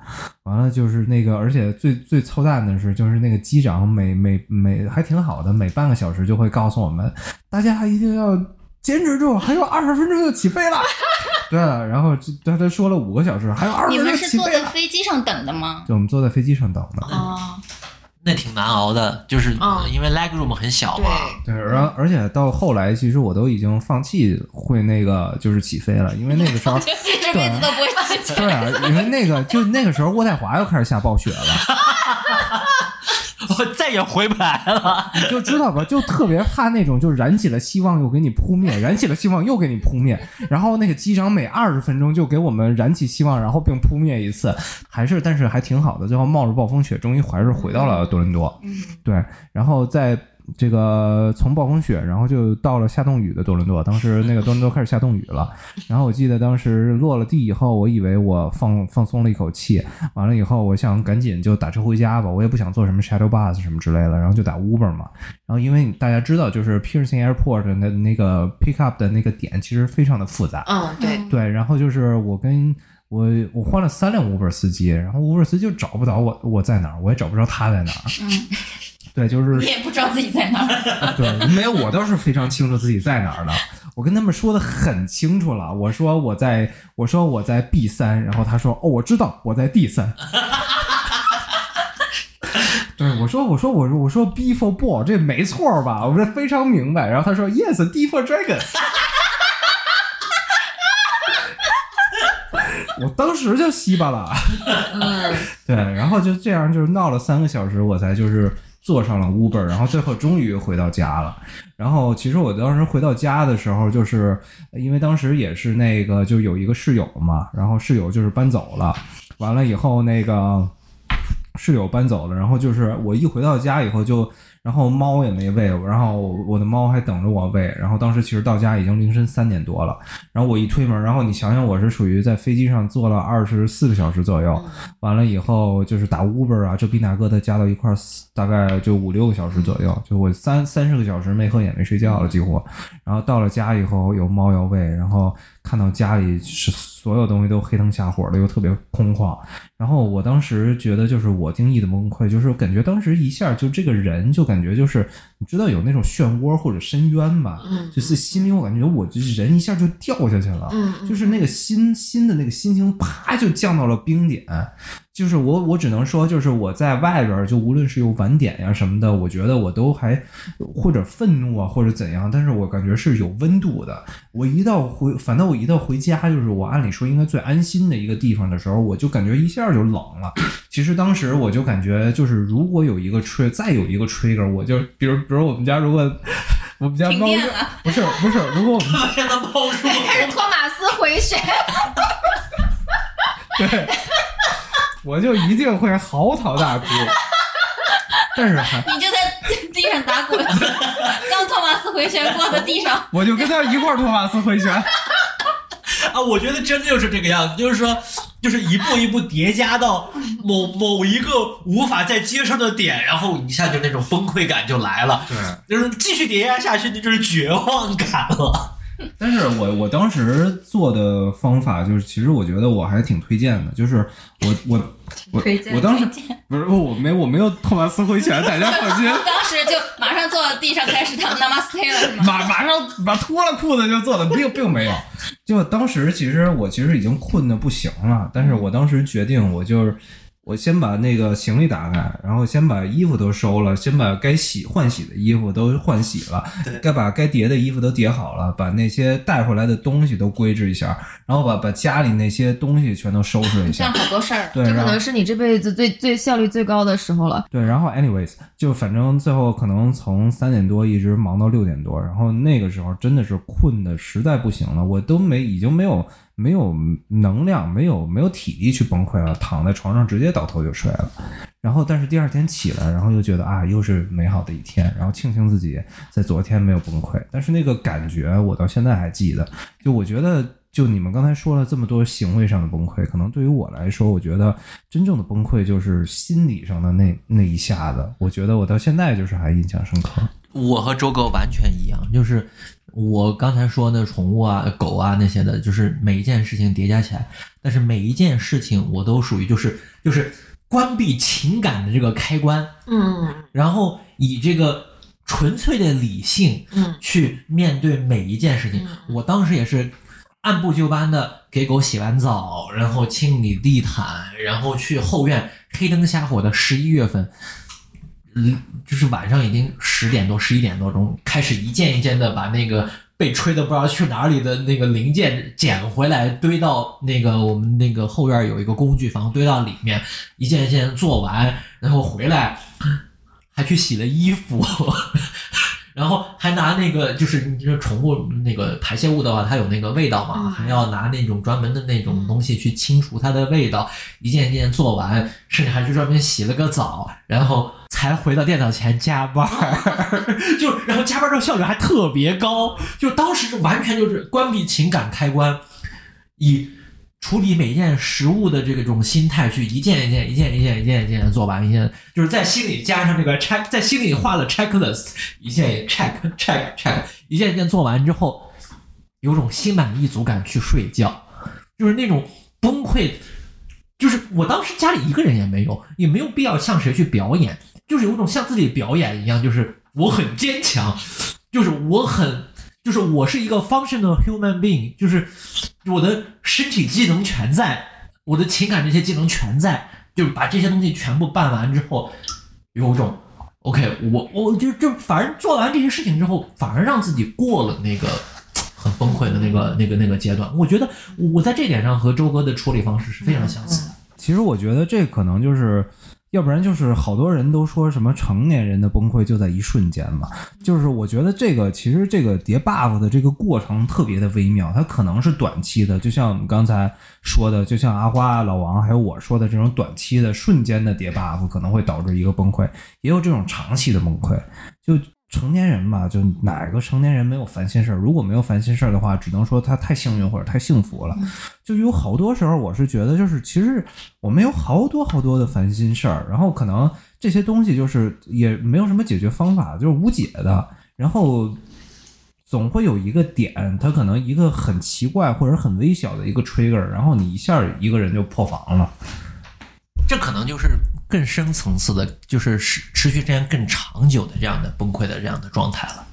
完了就是那个，而且最最操蛋的是，就是那个机长每每每还挺好的，每半个小时就会告诉我们，大家一定要坚持住，还有二十分钟就起飞了。对了，然后就他他说了五个小时，还有二十分钟你们是坐在。飞机上等的吗？就我们坐在飞机上等的。哦，那挺难熬的，就是、嗯因为 leg room 很小嘛。对，然后而且到后来，其实我都已经放弃会那个就是起飞了，因为那个时候，这辈子都不会起飞。对啊，因为那个就那个时候渥太华又开始下暴雪了。我再也回不来了。你 就知道吧，就特别怕那种，就燃起了希望又给你扑灭，燃起了希望又给你扑灭，然后那个机长每二十分钟就给我们燃起希望，然后并扑灭一次，还是但是还挺好的，最后冒着暴风雪，终于还是回到了多伦多。嗯，对，然后在这个从暴风雪，然后就到了下冻雨的多伦多。当时那个多伦多开始下冻雨了，然后我记得当时落了地以后，我以为我放放松了一口气，完了以后我想赶紧就打车回家吧，我也不想坐什么 shadow bus 什么之类的，然后就打 Uber 嘛。然后因为大家知道，就是 Pearson Airport 的那那个 pick up 的那个点其实非常的复杂，嗯，对，对，然后就是我跟我我换了三辆 Uber 司机，然后 Uber 司机就找不到我我在哪儿，我也找不着他在哪儿。嗯，对，就是你也不知道自己在哪儿。对，没有，我倒是非常清楚自己在哪儿的。我跟他们说的很清楚了，我说我在，我说我在 B 三，然后他说哦，我知道我在 D 三。对，我说我说我说我说 B for ball 这没错吧？我说非常明白。然后他说 Yes，D for dragon。我当时就稀巴了，对，然后就这样就是闹了三个小时，我才就是坐上了 Uber，然后最后终于回到家了。然后其实我当时回到家的时候，就是因为当时也是那个就有一个室友嘛，然后室友就是搬走了，完了以后那个室友搬走了，然后就是我一回到家以后就。然后猫也没喂，然后我的猫还等着我喂。然后当时其实到家已经凌晨三点多了。然后我一推门，然后你想想，我是属于在飞机上坐了二十四个小时左右，完了以后就是打 Uber 啊，这比那哥的加到一块儿，大概就五六个小时左右，就我三三十个小时没合眼没睡觉了几乎。然后到了家以后有猫要喂，然后看到家里是所有东西都黑灯瞎火的，又特别空旷。然后我当时觉得就是我定义的崩溃，就是感觉当时一下就这个人就感觉就是你知道有那种漩涡或者深渊吧，嗯就是心里我感觉我就是人一下就掉下去了，就是那个心心的那个心情啪就降到了冰点。就是我，我只能说，就是我在外边儿，就无论是有晚点呀什么的，我觉得我都还或者愤怒啊，或者怎样，但是我感觉是有温度的。我一到回，反正我一到回家，就是我按理说应该最安心的一个地方的时候，我就感觉一下就冷了。其实当时我就感觉，就是如果有一个吹，再有一个 trigger，我就比如比如我们家如果我们家猫不是不是，如果我们现在冒出开始托马斯回旋，对，我就一定会嚎啕大哭。但是还，你就在地上打滚，刚托马斯回旋过的地上。我就跟他一块儿托马斯回旋。啊，我觉得真的就是这个样子，就是说，就是一步一步叠加到某某一个无法再接受的点，然后一下就那种崩溃感就来了，对，就是继续叠加下去，那就是绝望感了。但是我我当时做的方法就是，其实我觉得我还挺推荐的，就是我我我我当时不是我没我没有托马斯回旋，大家放心。当时就马上坐到地上开始唱 Namaste 了，是吗？马马上把脱了裤子就做的，并并没有。就当时其实我其实已经困的不行了，但是我当时决定，我就是我先把那个行李打开，然后先把衣服都收了，先把该洗换洗的衣服都换洗了，该把该叠的衣服都叠好了，把那些带回来的东西都归置一下，然后把把家里那些东西全都收拾一这样下。好多事儿。对，这可能是你这辈子最最效率最高的时候了。对，然后 anyways，就反正最后可能从三点多一直忙到六点多，然后那个时候真的是困的实在不行了，我都没已经没有没有能量，没有没有体力去崩溃了，躺在床上直接倒头就睡了。然后但是第二天起来，然后又觉得啊，又是美好的一天，然后庆幸自己在昨天没有崩溃。但是那个感觉我到现在还记得，就我觉得。就你们刚才说了这么多行为上的崩溃，可能对于我来说，我觉得真正的崩溃就是心理上的那那一下子。我觉得我到现在就是还印象深刻。我和周哥完全一样，就是我刚才说的宠物啊、狗啊那些的，就是每一件事情叠加起来，但是每一件事情我都属于就是就是关闭情感的这个开关，嗯然后以这个纯粹的理性嗯去面对每一件事情。我当时也是按部就班的给狗洗完澡，然后清理地毯，然后去后院黑灯瞎火的十一月份，嗯，嗯就是晚上已经十点多、十一点多钟，开始一件一件的把那个被吹的不知道去哪里的那个零件捡回来，堆到那个我们那个后院有一个工具房，堆到里面，一件一件做完，然后回来。还去洗了衣服，然后还拿那个就是你这宠物那个排泄物的话，它有那个味道嘛，还要拿那种专门的那种东西去清除它的味道，一件一件做完，甚至还去专门洗了个澡，然后才回到电脑前加班儿，就然后加班儿的效率还特别高，就当时完全就是关闭情感开关，以处理每件食物的这种心态去一件一件、一件一件、一件一件做完，一件就是在心里加上这个 check，在心里画了 checklist，一件一 check check check，一件一件做完之后，有种心满意足感去睡觉，就是那种崩溃。就是我当时家里一个人也没有，也没有必要向谁去表演，就是有种像自己表演一样，就是我很坚强，就是我很，就是我是一个 functional human being，就是我的身体机能全在，我的情感这些技能全在，就是把这些东西全部办完之后，有种 OK，我我就就反而做完这些事情之后，反而让自己过了那个 很崩溃的那个那个那个阶段。我觉得我在这点上和周哥的处理方式是非常相似的。其实我觉得这可能就是，要不然就是好多人都说什么成年人的崩溃就在一瞬间嘛。就是我觉得这个其实这个叠 buff 的这个过程特别的微妙，它可能是短期的，就像我们刚才说的，就像阿花、老王还有我说的这种短期的瞬间的叠 buff 可能会导致一个崩溃，也有这种长期的崩溃。就成年人嘛，就哪个成年人没有烦心事儿？如果没有烦心事儿的话，只能说他太幸运或者太幸福了。就有好多时候，我是觉得，就是其实我们有好多好多的烦心事儿，然后可能这些东西就是也没有什么解决方法，就是无解的。然后总会有一个点，它可能一个很奇怪或者很微小的一个 trigger，然后你一下一个人就破防了。这可能就是更深层次的，就是持持续时间更长久的这样的崩溃的这样的状态了。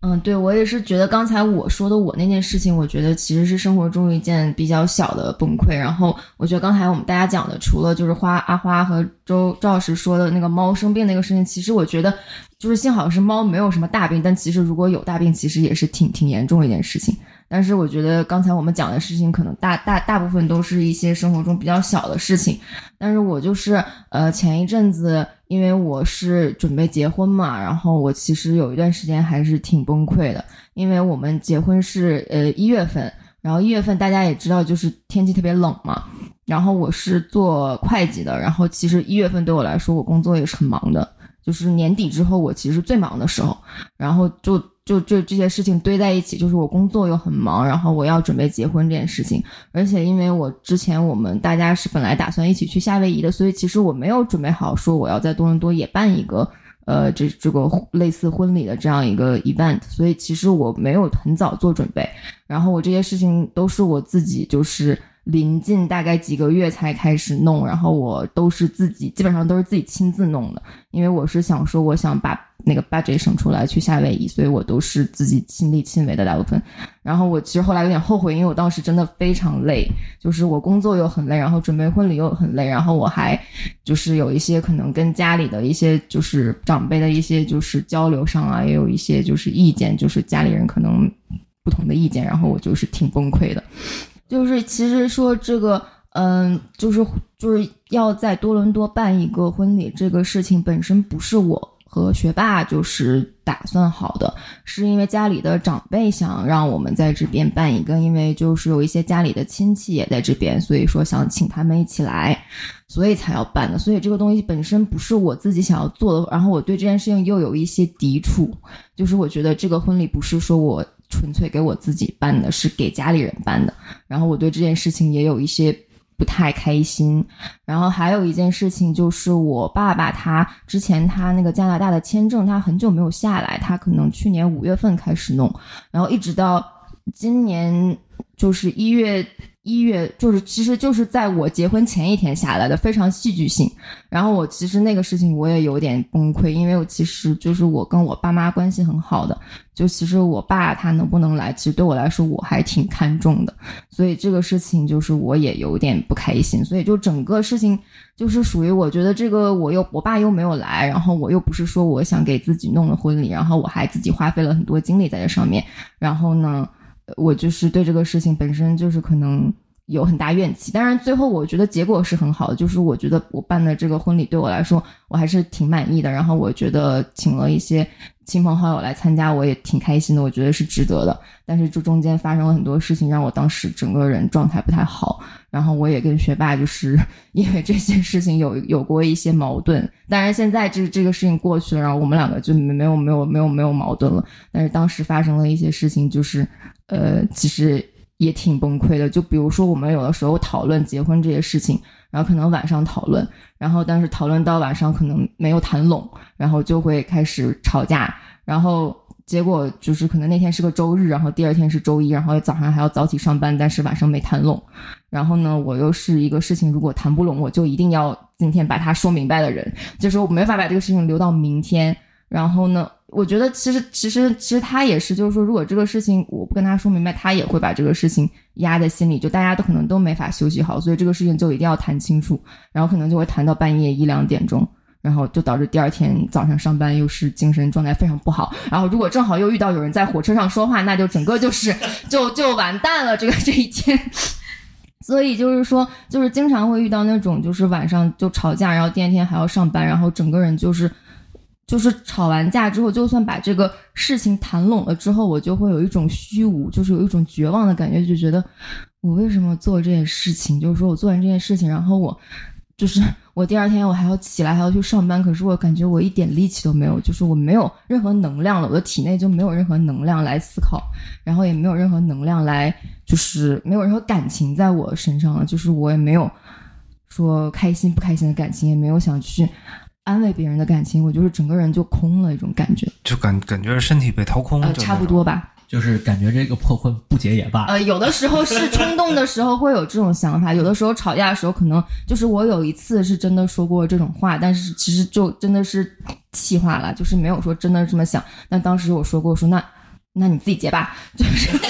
嗯，对我也是觉得刚才我说的我那件事情，我觉得其实是生活中一件比较小的崩溃。然后我觉得刚才我们大家讲的，除了就是花阿花和周赵老师说的那个猫生病那个事情，其实我觉得就是幸好是猫没有什么大病，但其实如果有大病，其实也是挺挺严重的一件事情。但是我觉得刚才我们讲的事情，可能大大大部分都是一些生活中比较小的事情。但是我就是呃前一阵子，因为我是准备结婚嘛，然后我其实有一段时间还是挺崩溃的，因为我们结婚是呃一月份，然后一月份大家也知道就是天气特别冷嘛，然后我是做会计的，然后其实一月份对我来说，我工作也是很忙的，就是年底之后我其实最忙的时候，然后就。就就这些事情堆在一起，就是我工作又很忙，然后我要准备结婚这件事情，而且因为我之前我们大家是本来打算一起去夏威夷的，所以其实我没有准备好说我要在多伦多也办一个呃这这个类似婚礼的这样一个 event，所以其实我没有很早做准备，然后我这些事情都是我自己就是临近大概几个月才开始弄，然后我都是自己基本上都是自己亲自弄的，因为我是想说我想把。那个 budget 省出来去夏威夷，所以我都是自己亲力亲为的大部分。然后我其实后来有点后悔，因为我当时真的非常累，就是我工作又很累，然后准备婚礼又很累，然后我还就是有一些可能跟家里的一些就是长辈的一些就是交流上啊，也有一些就是意见，就是家里人可能不同的意见，然后我就是挺崩溃的。就是其实说这个，嗯，就是就是要在多伦多办一个婚礼，这个事情本身不是我。和学霸就是打算好的，是因为家里的长辈想让我们在这边办一个，因为就是有一些家里的亲戚也在这边，所以说想请他们一起来，所以才要办的。所以这个东西本身不是我自己想要做的，然后我对这件事情又有一些抵触，就是我觉得这个婚礼不是说我纯粹给我自己办的，是给家里人办的，然后我对这件事情也有一些。不太开心，然后还有一件事情就是我爸爸他之前他那个加拿大的签证他很久没有下来，他可能去年五月份开始弄，然后一直到今年就是一月。一月就是其实就是在我结婚前一天下来的，非常戏剧性。然后我其实那个事情我也有点崩溃，因为我其实就是我跟我爸妈关系很好的，就其实我爸他能不能来，其实对我来说我还挺看重的。所以这个事情就是我也有点不开心。所以就整个事情就是属于我觉得这个我又我爸又没有来，然后我又不是说我想给自己弄了婚礼，然后我还自己花费了很多精力在这上面，然后呢。我就是对这个事情本身就是可能有很大怨气。当然，最后我觉得结果是很好的，就是我觉得我办的这个婚礼对我来说，我还是挺满意的。然后我觉得请了一些亲朋好友来参加，我也挺开心的，我觉得是值得的。但是这中间发生了很多事情，让我当时整个人状态不太好。然后我也跟学霸就是 因为这些事情有有过一些矛盾。当然现在这这个事情过去了，然后我们两个就没有没有没有没有矛盾了。但是当时发生了一些事情，就是呃，其实也挺崩溃的。就比如说我们有的时候讨论结婚这些事情，然后可能晚上讨论，然后但是讨论到晚上可能没有谈拢，然后就会开始吵架，然后。结果就是可能那天是个周日，然后第二天是周一，然后早上还要早起上班，但是晚上没谈拢。然后呢，我又是一个事情如果谈不拢，我就一定要今天把它说明白的人，就是我没法把这个事情留到明天。然后呢，我觉得其实其实其实他也是，就是说如果这个事情我不跟他说明白，他也会把这个事情压在心里，就大家都可能都没法休息好，所以这个事情就一定要谈清楚，然后可能就会谈到半夜一两点钟。然后就导致第二天早上上班又是精神状态非常不好。然后如果正好又遇到有人在火车上说话，那就整个就是就就完蛋了。这个这一天，所以就是说，就是经常会遇到那种就是晚上就吵架，然后第二天还要上班，然后整个人就是就是吵完架之后，就算把这个事情谈拢了之后，我就会有一种虚无，就是有一种绝望的感觉，就觉得我为什么做这件事情？就是说我做完这件事情，然后我。就是我第二天我还要起来还要去上班，可是我感觉我一点力气都没有，就是我没有任何能量了，我的体内就没有任何能量来思考，然后也没有任何能量来，就是没有任何感情在我身上了，就是我也没有说开心不开心的感情，也没有想去安慰别人的感情，我就是整个人就空了一种感觉，就感感觉身体被掏空，呃，差不多吧。就是感觉这个破婚不结也罢。呃，有的时候是 冲动的时候会有这种想法，有的时候吵架的时候可能就是我有一次是真的说过这种话，但是其实就真的是气话了，就是没有说真的这么想。但当时我说过，说那那你自己结吧，就是就是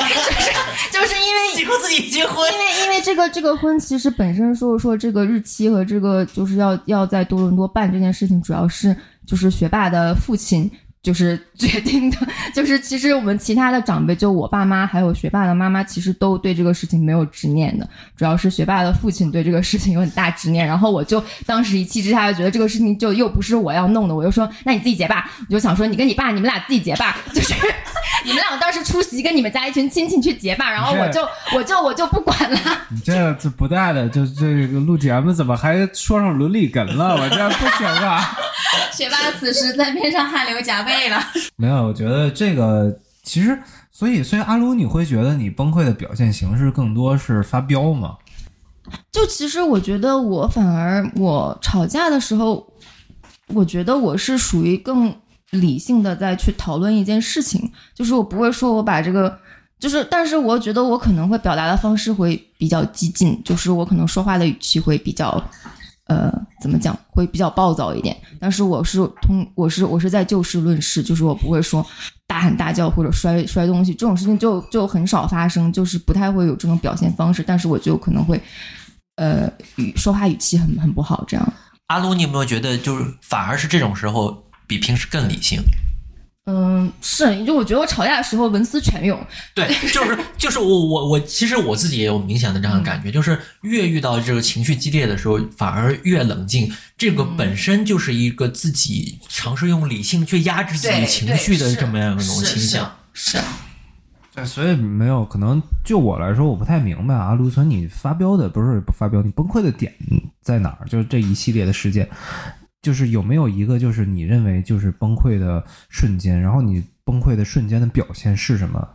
就是因为 自己和自己结婚，因为因为这个这个婚其实本身说说这个日期和这个就是要要在多伦多办这件事情，主要是就是学霸的父亲。就是决定的，就是其实我们其他的长辈，就我爸妈还有学霸的妈妈，其实都对这个事情没有执念的。主要是学霸的父亲对这个事情有很大执念，然后我就当时一气之下就觉得这个事情就又不是我要弄的，我就说那你自己结吧。我就想说你跟你爸你们俩自己结吧，就是你们俩当时出席跟你们家一群亲戚去结吧，然后我就我就我就不管了。你这这不带的，就这个录节目怎么还说上伦理哏了？我这不行啊！学霸此时在边上汗流浃背了。没有，我觉得这个其实，所以，所以阿卢，你会觉得你崩溃的表现形式更多是发飙吗？就其实，我觉得我反而我吵架的时候，我觉得我是属于更理性的在去讨论一件事情，就是我不会说我把这个，就是，但是我觉得我可能会表达的方式会比较激进，就是我可能说话的语气会比较。呃，怎么讲会比较暴躁一点？但是我是通，我是我是在就事论事，就是我不会说大喊大叫或者摔摔东西这种事情就就很少发生，就是不太会有这种表现方式。但是我就可能会，呃，语说话语气很很不好这样。阿卢，你有没有觉得就是反而是这种时候比平时更理性？嗯，是，就我觉得我吵架的时候文思泉涌。对，就是就是我我我，其实我自己也有明显的这样的感觉，就是越遇到这个情绪激烈的时候，反而越冷静。这个本身就是一个自己尝试用理性去压制自己情绪的这么样一种倾向。是。对，所以没有可能。就我来说，我不太明白啊，卢存，你发飙的不是发飙，你崩溃的点在哪儿？就是这一系列的事件。就是有没有一个，就是你认为就是崩溃的瞬间，然后你崩溃的瞬间的表现是什么？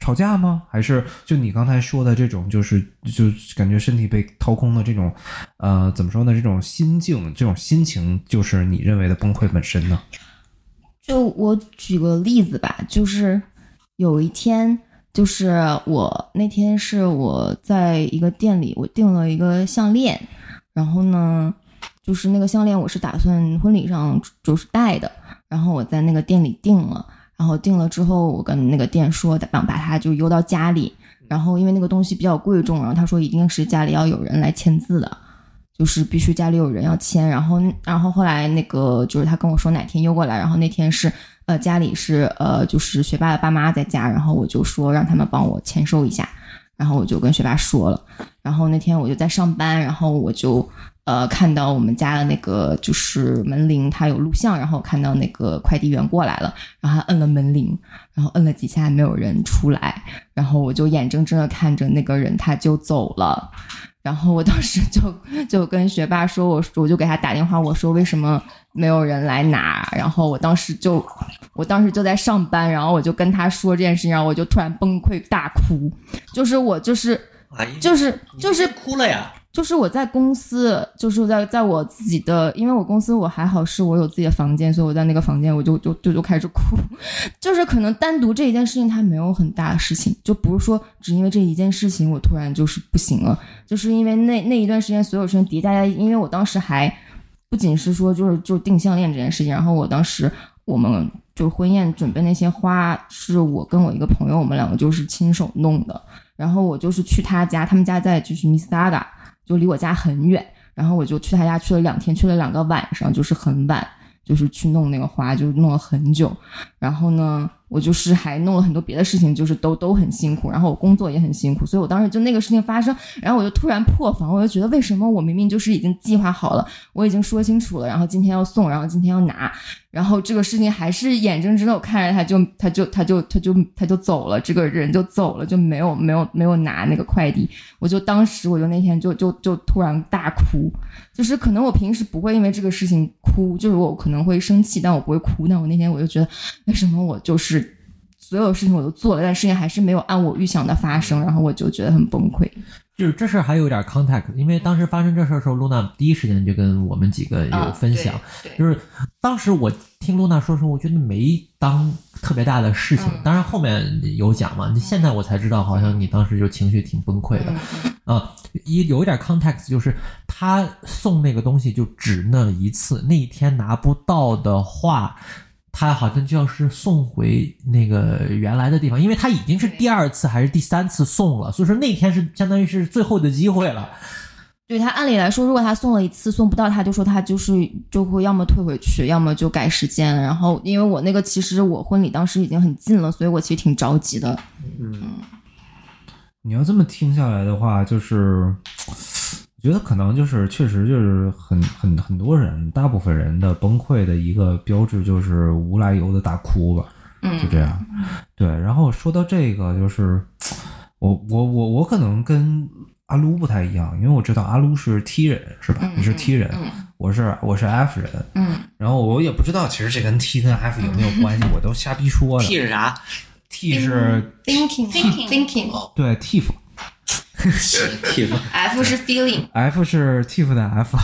吵架吗？还是就你刚才说的这种，就是就感觉身体被掏空的这种，呃，怎么说呢？这种心境、这种心情，就是你认为的崩溃本身呢？就我举个例子吧，就是有一天，就是我那天是我在一个店里，我订了一个项链，然后呢。就是那个项链，我是打算婚礼上就是戴的，然后我在那个店里订了，然后订了之后，我跟那个店说，帮把它就邮到家里，然后因为那个东西比较贵重，然后他说一定是家里要有人来签字的，就是必须家里有人要签，然后然后后来那个就是他跟我说哪天邮过来，然后那天是呃家里是呃就是学霸的爸妈在家，然后我就说让他们帮我签收一下。然后我就跟学霸说了，然后那天我就在上班，然后我就呃看到我们家的那个就是门铃，它有录像，然后看到那个快递员过来了，然后他摁了门铃，然后摁了几下没有人出来，然后我就眼睁睁的看着那个人他就走了。然后我当时就就跟学霸说，我我就给他打电话，我说为什么没有人来拿？然后我当时就我当时就在上班，然后我就跟他说这件事情，然后我就突然崩溃大哭，就是我就是就是就是哭了呀，就是我在公司，就是在在我自己的，因为我公司我还好是我有自己的房间，所以我在那个房间我就就就就开始哭，就是可能单独这一件事情它没有很大的事情，就不是说只因为这一件事情我突然就是不行了，就是因为那那一段时间所有事情叠加在，因为我当时还不仅是说就是就订项链这件事情，然后我当时我们就婚宴准备那些花是我跟我一个朋友我们两个就是亲手弄的，然后我就是去他家，他们家在就是 Missada。就离我家很远，然后我就去他家去了两天，去了两个晚上，就是很晚，就是去弄那个花，就弄了很久。然后呢，我就是还弄了很多别的事情，就是都都很辛苦，然后我工作也很辛苦，所以我当时就那个事情发生，然后我就突然破防，我就觉得为什么我明明就是已经计划好了，我已经说清楚了，然后今天要送，然后今天要拿，然后这个事情还是眼睁睁的我看着他就他就他就他就他就走了，这个人就走了，就没有没有没有拿那个快递，我就当时我就那天就就就突然大哭，就是可能我平时不会因为这个事情哭，就是我可能会生气，但我不会哭，但我那天我就觉得为什么我就是。所有事情我都做了，但事情还是没有按我预想的发生，然后我就觉得很崩溃。就是这事儿还有点 context，因为当时发生这事儿的时候，露娜第一时间就跟我们几个有分享，就是当时我听露娜说的时候，我觉得没当特别大的事情，当然后面有讲嘛，你现在我才知道，好像你当时就情绪挺崩溃的，啊，一有一点 context 就是他送那个东西就只那一次，那一天拿不到的话。他好像就要是送回那个原来的地方，因为他已经是第二次还是第三次送了，所以说那天是相当于是最后的机会了。对他按理来说，如果他送了一次送不到，他就说他就是就会要么退回去，要么就改时间。然后因为我那个其实我婚礼当时已经很近了，所以我其实挺着急的。嗯你要这么听下来的话，就是我觉得可能就是确实就是很很很多人，大部分人的崩溃的一个标志就是无来由的大哭吧，嗯就这样。对，然后说到这个，就是我我我我可能跟阿撸不太一样，因为我知道阿撸是 T 人是吧？你是 T 人，我是我是 F 人，嗯，然后我也不知道其实这跟 T 跟 F 有没有关系，我都瞎逼说的。T 是啥？T 是 thinking thinking 对 Tiff。T 吧。F 是 feeling。F 是 Tiff 的 F，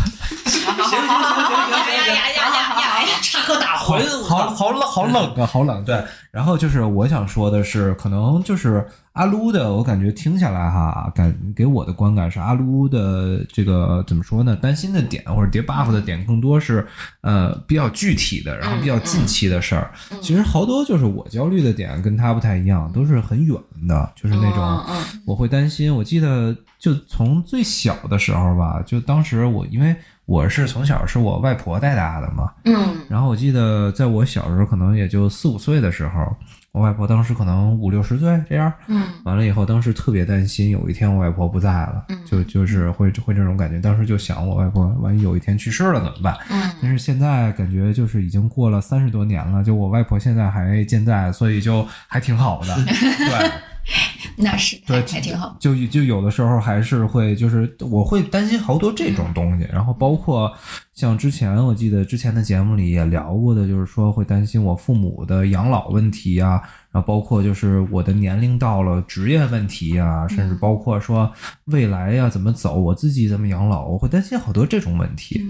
插科打诨，好好冷好冷啊，好冷。对，然后就是我想说的是，可能就是阿撸的，我感觉听下来哈，感给我的观感是阿撸的这个怎么说呢？担心的点或者叠 buff 的点更多是呃比较具体的，然后比较近期的事儿。其实好多就是我焦虑的点跟他不太一样，都是很远的，就是那种我会担心。我记得就从最小的时候吧，就当时我因为我是从小是我外婆带大的嘛，嗯然后我记得在我小时候，可能也就四五岁的时候，我外婆当时可能五六十岁这样。嗯完了以后，当时特别担心有一天我外婆不在了，就就是会会这种感觉。当时就想，我外婆万一有一天去世了怎么办？嗯但是现在感觉就是已经过了三十多年了，就我外婆现在还健在，所以就还挺好的。对。那是对，还挺好。就就有的时候还是会，就是我会担心好多这种东西，然后包括像之前我记得之前的节目里也聊过的，就是说会担心我父母的养老问题呀、然后包括就是我的年龄到了职业问题呀、甚至包括说未来呀怎么走，我自己怎么养老，我会担心好多这种问题。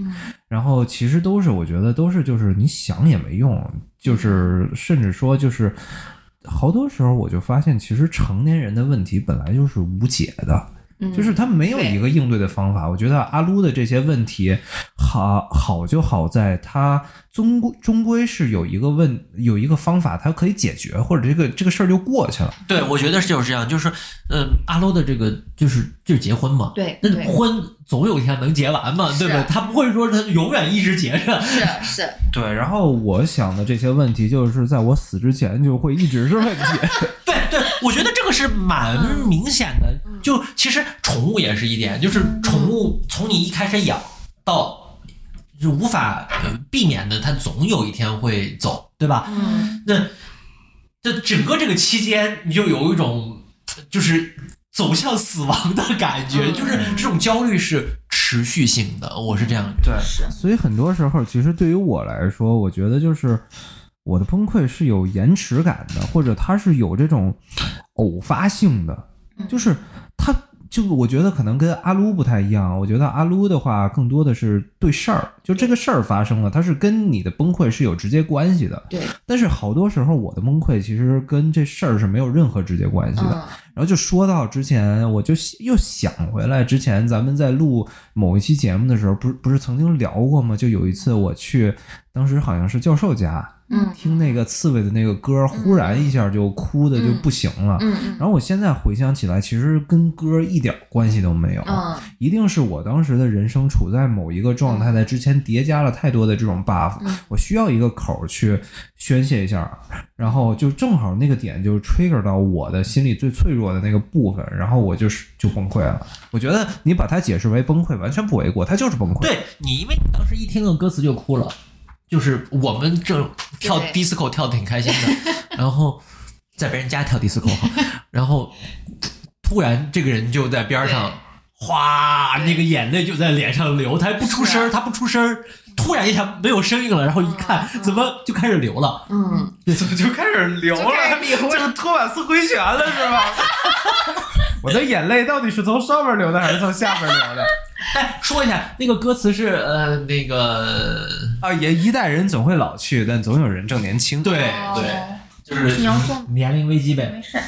然后其实都是我觉得都是就是你想也没用，就是甚至说就是。好多时候我就发现，其实成年人的问题本来就是无解的，就是他没有一个应对的方法。我觉得阿撸的这些问题，好好就好在他终归终归是有一个问有一个方法，它可以解决，或者这个这个事儿就过去了。对，我觉得就是这样，就是嗯，阿楼的这个就是就是结婚嘛，那对那婚总有一天能结完嘛，对不对？他不会说他永远一直结着。是是，对，然后我想的这些问题，就是在我死之前就会一直是问题。对对，我觉得这个是蛮明显的。就其实宠物也是一点，就是宠物从你一开始养到就无法呃避免的，它总有一天会走，对吧？嗯那这整个这个期间，你就有一种就是走向死亡的感觉，嗯就是这种焦虑是持续性的，我是这样觉得。对，所以很多时候，其实对于我来说，我觉得就是我的崩溃是有延迟感的，或者它是有这种偶发性的，就是它。就我觉得可能跟阿撸不太一样，我觉得阿撸的话更多的是对事儿，就这个事儿发生了，它是跟你的崩溃是有直接关系的。对，但是好多时候我的崩溃其实跟这事儿是没有任何直接关系的。嗯然后就说到之前，我就又想回来，之前咱们在录某一期节目的时候，不是不是曾经聊过吗？就有一次我去，当时好像是教授家嗯。听那个刺猬的那个歌，忽然一下就哭的就不行了。嗯嗯然后我现在回想起来，其实跟歌一点关系都没有，嗯。一定是我当时的人生处在某一个状态，在之前叠加了太多的这种 buff，、嗯。我需要一个口儿去宣泄一下，然后就正好那个点就 trigger 到我的心里最脆弱的那个部分，然后我就是就崩溃了。我觉得你把它解释为崩溃完全不为过，它就是崩溃。对你，因为你当时一听到歌词就哭了，就是我们这跳对 disco 跳的挺开心的，然后在别人家跳 disco，然后突然这个人就在边上，哗，那个眼泪就在脸上流，他还不出声儿，他不出声儿，突然一下没有声音了，然后一看怎么就开始流了，嗯，怎么就开始流了？就是托马斯回旋了是吧？我的眼泪到底是从上面流的还是从下面流的？哎，说一下那个歌词是呃那个啊，也一代人总会老去，但总有人正年轻。对哦。对，就是年龄危机呗，没事，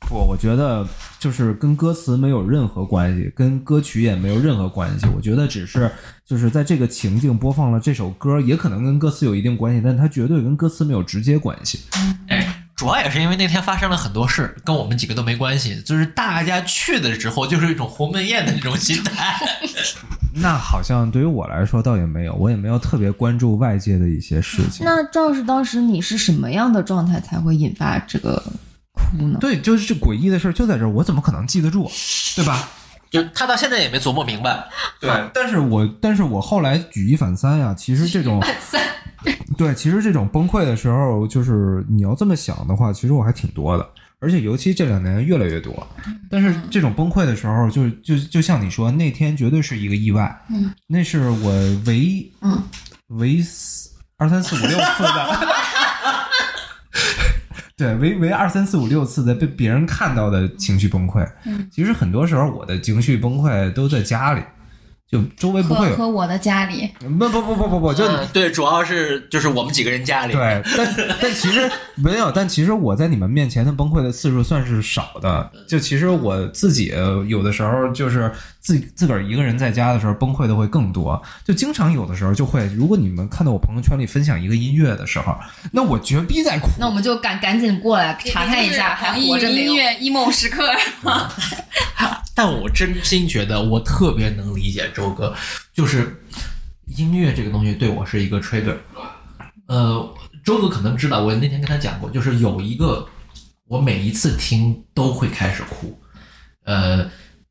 不，我觉得就是跟歌词没有任何关系，跟歌曲也没有任何关系。我觉得只是就是在这个情境播放了这首歌，也可能跟歌词有一定关系，但它绝对跟歌词没有直接关系。哎，主要也是因为那天发生了很多事，跟我们几个都没关系，就是大家去的时候就是一种鸿门宴的那种心态。那好像对于我来说倒也没有，我也没有特别关注外界的一些事情。那赵是当时你是什么样的状态才会引发这个哭呢？对，就是这诡异的事儿就在这儿，我怎么可能记得住，对吧？就他到现在也没琢磨明白，对，但是我但是我后来举一反三呀，其实这种，对，其实这种崩溃的时候，就是你要这么想的话，其实我还挺多的，而且尤其这两年越来越多。但是这种崩溃的时候，就就就像你说，那天绝对是一个意外，嗯，那是我唯嗯唯四二三四五六次的。对，唯唯二三四五六次的被别人看到的情绪崩溃，嗯。其实很多时候我的情绪崩溃都在家里，就周围不会有，和和我的家里，不不不不不不，就、嗯对，主要是就是我们几个人家里，对，但但其实没有，但其实我在你们面前的崩溃的次数算是少的。就其实我自己呃有的时候就是自自个儿一个人在家的时候崩溃的会更多，就经常有的时候就会，如果你们看到我朋友圈里分享一个音乐的时候，那我绝逼在哭。那我们就赶赶紧过来查看一下，还活着没有？音乐 emo 时刻，但我真心觉得我特别能理解周哥，就是音乐这个东西对我是一个 trigger。呃，周哥可能知道，我那天跟他讲过，就是有一个我每一次听都会开始哭。呃，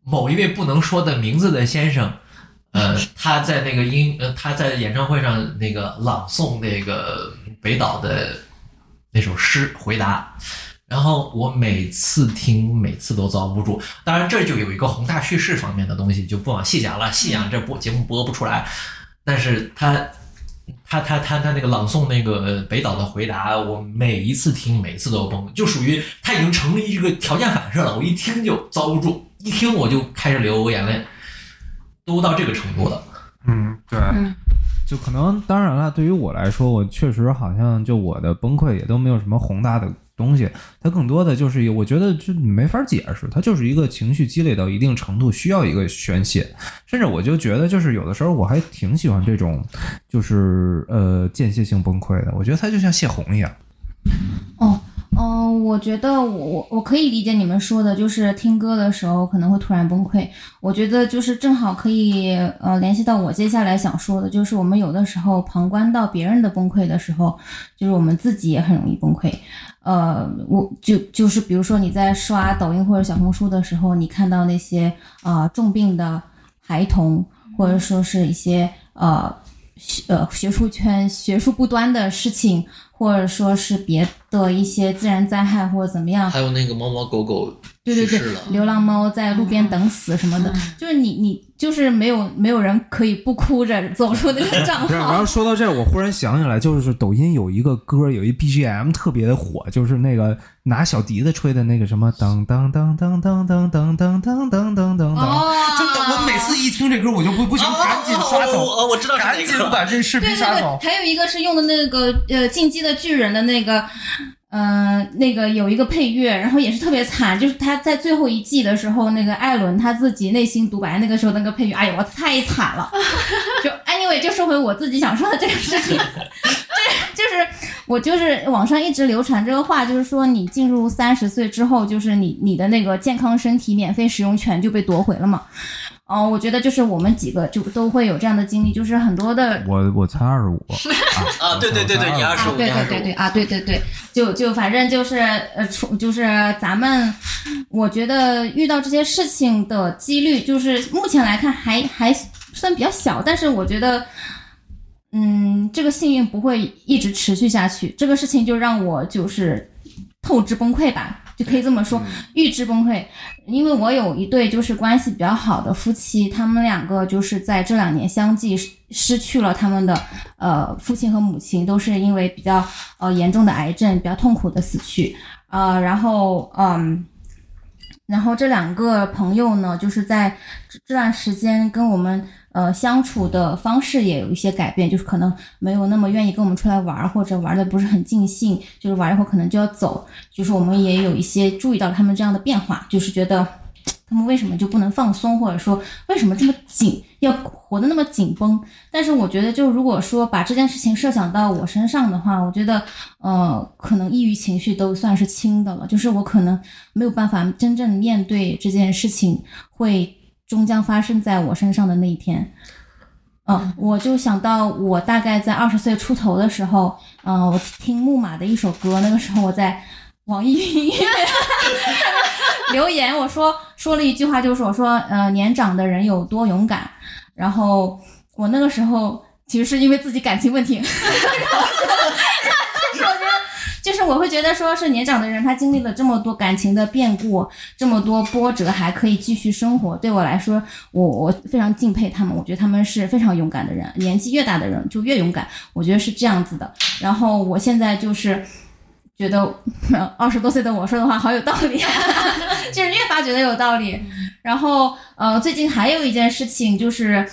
某一位不能说的名字的先生，呃，他在那个音呃他在演唱会上那个朗诵那个北岛的那首诗回答。然后我每次听，每次都遭不住。当然，这就有一个宏大叙事方面的东西，就不往细讲了。细讲这播节目播不出来。但是他，他他他他那个朗诵那个呃北岛的回答，我每一次听，每一次都崩，就属于他已经成了一个条件反射了。我一听就遭不住，一听我就开始流眼泪，都到这个程度了。嗯，对，嗯就可能当然了，对于我来说，我确实好像就我的崩溃也都没有什么宏大的东西，它更多的就是，我觉得就没法解释，它就是一个情绪积累到一定程度需要一个宣泄，甚至我就觉得就是有的时候我还挺喜欢这种，就是呃间歇性崩溃的，我觉得它就像泄洪一样。哦嗯，我觉得我我我可以理解你们说的，就是听歌的时候可能会突然崩溃。我觉得就是正好可以呃联系到我接下来想说的，就是我们有的时候旁观到别人的崩溃的时候，就是我们自己也很容易崩溃。呃，我就就是比如说你在刷抖音或者小红书的时候，你看到那些啊、呃重病的孩童，或者说是一些呃学呃学术圈学术不端的事情，或者说是别的一些自然灾害或者怎么样，还有那个猫猫狗狗对对对去世了，，流浪猫在路边等死什么的，就是你你就是没有没有人可以不哭着走出那个账不是，然后。说到这儿，我忽然想起来，就是抖音有一个歌，有一 BGM 特别的火，就是那个拿小笛子吹的那个什么当当当当当当当当当当当当。哦，就我每次一听这歌，我就不不行，赶紧刷哦走，我我知道赶。紧把这视对对对频刷走，。还有一个是用的那个呃《进击的巨人》的那个，呃，那个有一个配乐，然后也是特别惨，就是他在最后一季的时候，那个艾伦他自己内心独白那个时候那个配乐，哎呀，我太惨了。就 anyway，就说回我自己想说的这个事情，对就是我就是网上一直流传这个话，就是说你进入三十岁之后，就是你你的那个健康身体免费使用权就被夺回了嘛。哦，我觉得就是我们几个就都会有这样的经历，就是很多的我我才二十五 啊对对对对你二十五，对对对对啊，对对对，就就反正就是呃，出就是咱们，我觉得遇到这些事情的几率，就是目前来看还还算比较小，但是我觉得，嗯，这个幸运不会一直持续下去，这个事情就让我就是透支崩溃吧。就可以这么说，预知崩溃，因为我有一对就是关系比较好的夫妻，他们两个就是在这两年相继失失去了他们的呃父亲和母亲，都是因为比较呃严重的癌症，比较痛苦的死去。呃，然后嗯，然后这两个朋友呢，就是在这这段时间跟我们呃相处的方式也有一些改变，就是可能没有那么愿意跟我们出来玩，或者玩的不是很尽兴，就是玩一会儿可能就要走。就是我们也有一些注意到他们这样的变化，就是觉得他们为什么就不能放松，或者说为什么这么紧，要活得那么紧绷。但是我觉得，就如果说把这件事情设想到我身上的话，我觉得呃，可能抑郁情绪都算是轻的了，就是我可能没有办法真正面对这件事情会终将发生在我身上的那一天。嗯，我就想到我大概在二十岁出头的时候，嗯、我听木马的一首歌，那个时候我在网易云音乐 留言，我说说了一句话，就是我说，呃，年长的人有多勇敢。然后我那个时候其实是因为自己感情问题，就是我，会觉得说是年长的人，他经历了这么多感情的变故，这么多波折，还可以继续生活。对我来说，我我非常敬佩他们，我觉得他们是非常勇敢的人，年纪越大的人就越勇敢，我觉得是这样子的。然后我现在就是。觉得 二十多岁的我说的话好有道理，就是越发觉得有道理。然后呃，最近还有一件事情就是，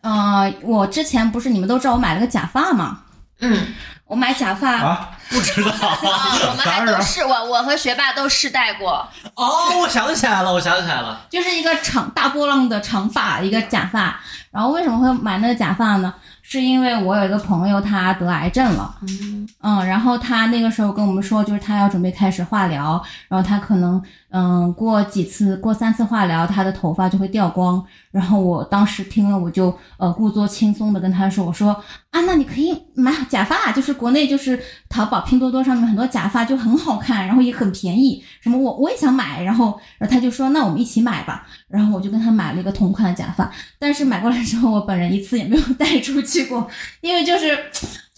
呃，我之前不是你们都知道我买了个假发嘛？嗯，我买假发，啊，不知道啊，我们还 都试，我我和学霸都试戴过。哦，我想起来了，我想起来了，就是一个长大波浪的长发，一个假发。然后为什么会买那个假发呢？是因为我有一个朋友他得癌症了，嗯，然后他那个时候跟我们说，就是他要准备开始化疗，然后他可能嗯过几次过三次化疗，他的头发就会掉光。然后我当时听了，我就呃故作轻松的跟他说，我说啊，那你可以买假发，就是国内就是淘宝、拼多多上面很多假发就很好看，然后也很便宜，什么我我也想买，然后然后他就说那我们一起买吧，然后我就跟他买了一个同款的假发，但是买过来之后，我本人一次也没有 带出去过，因为就是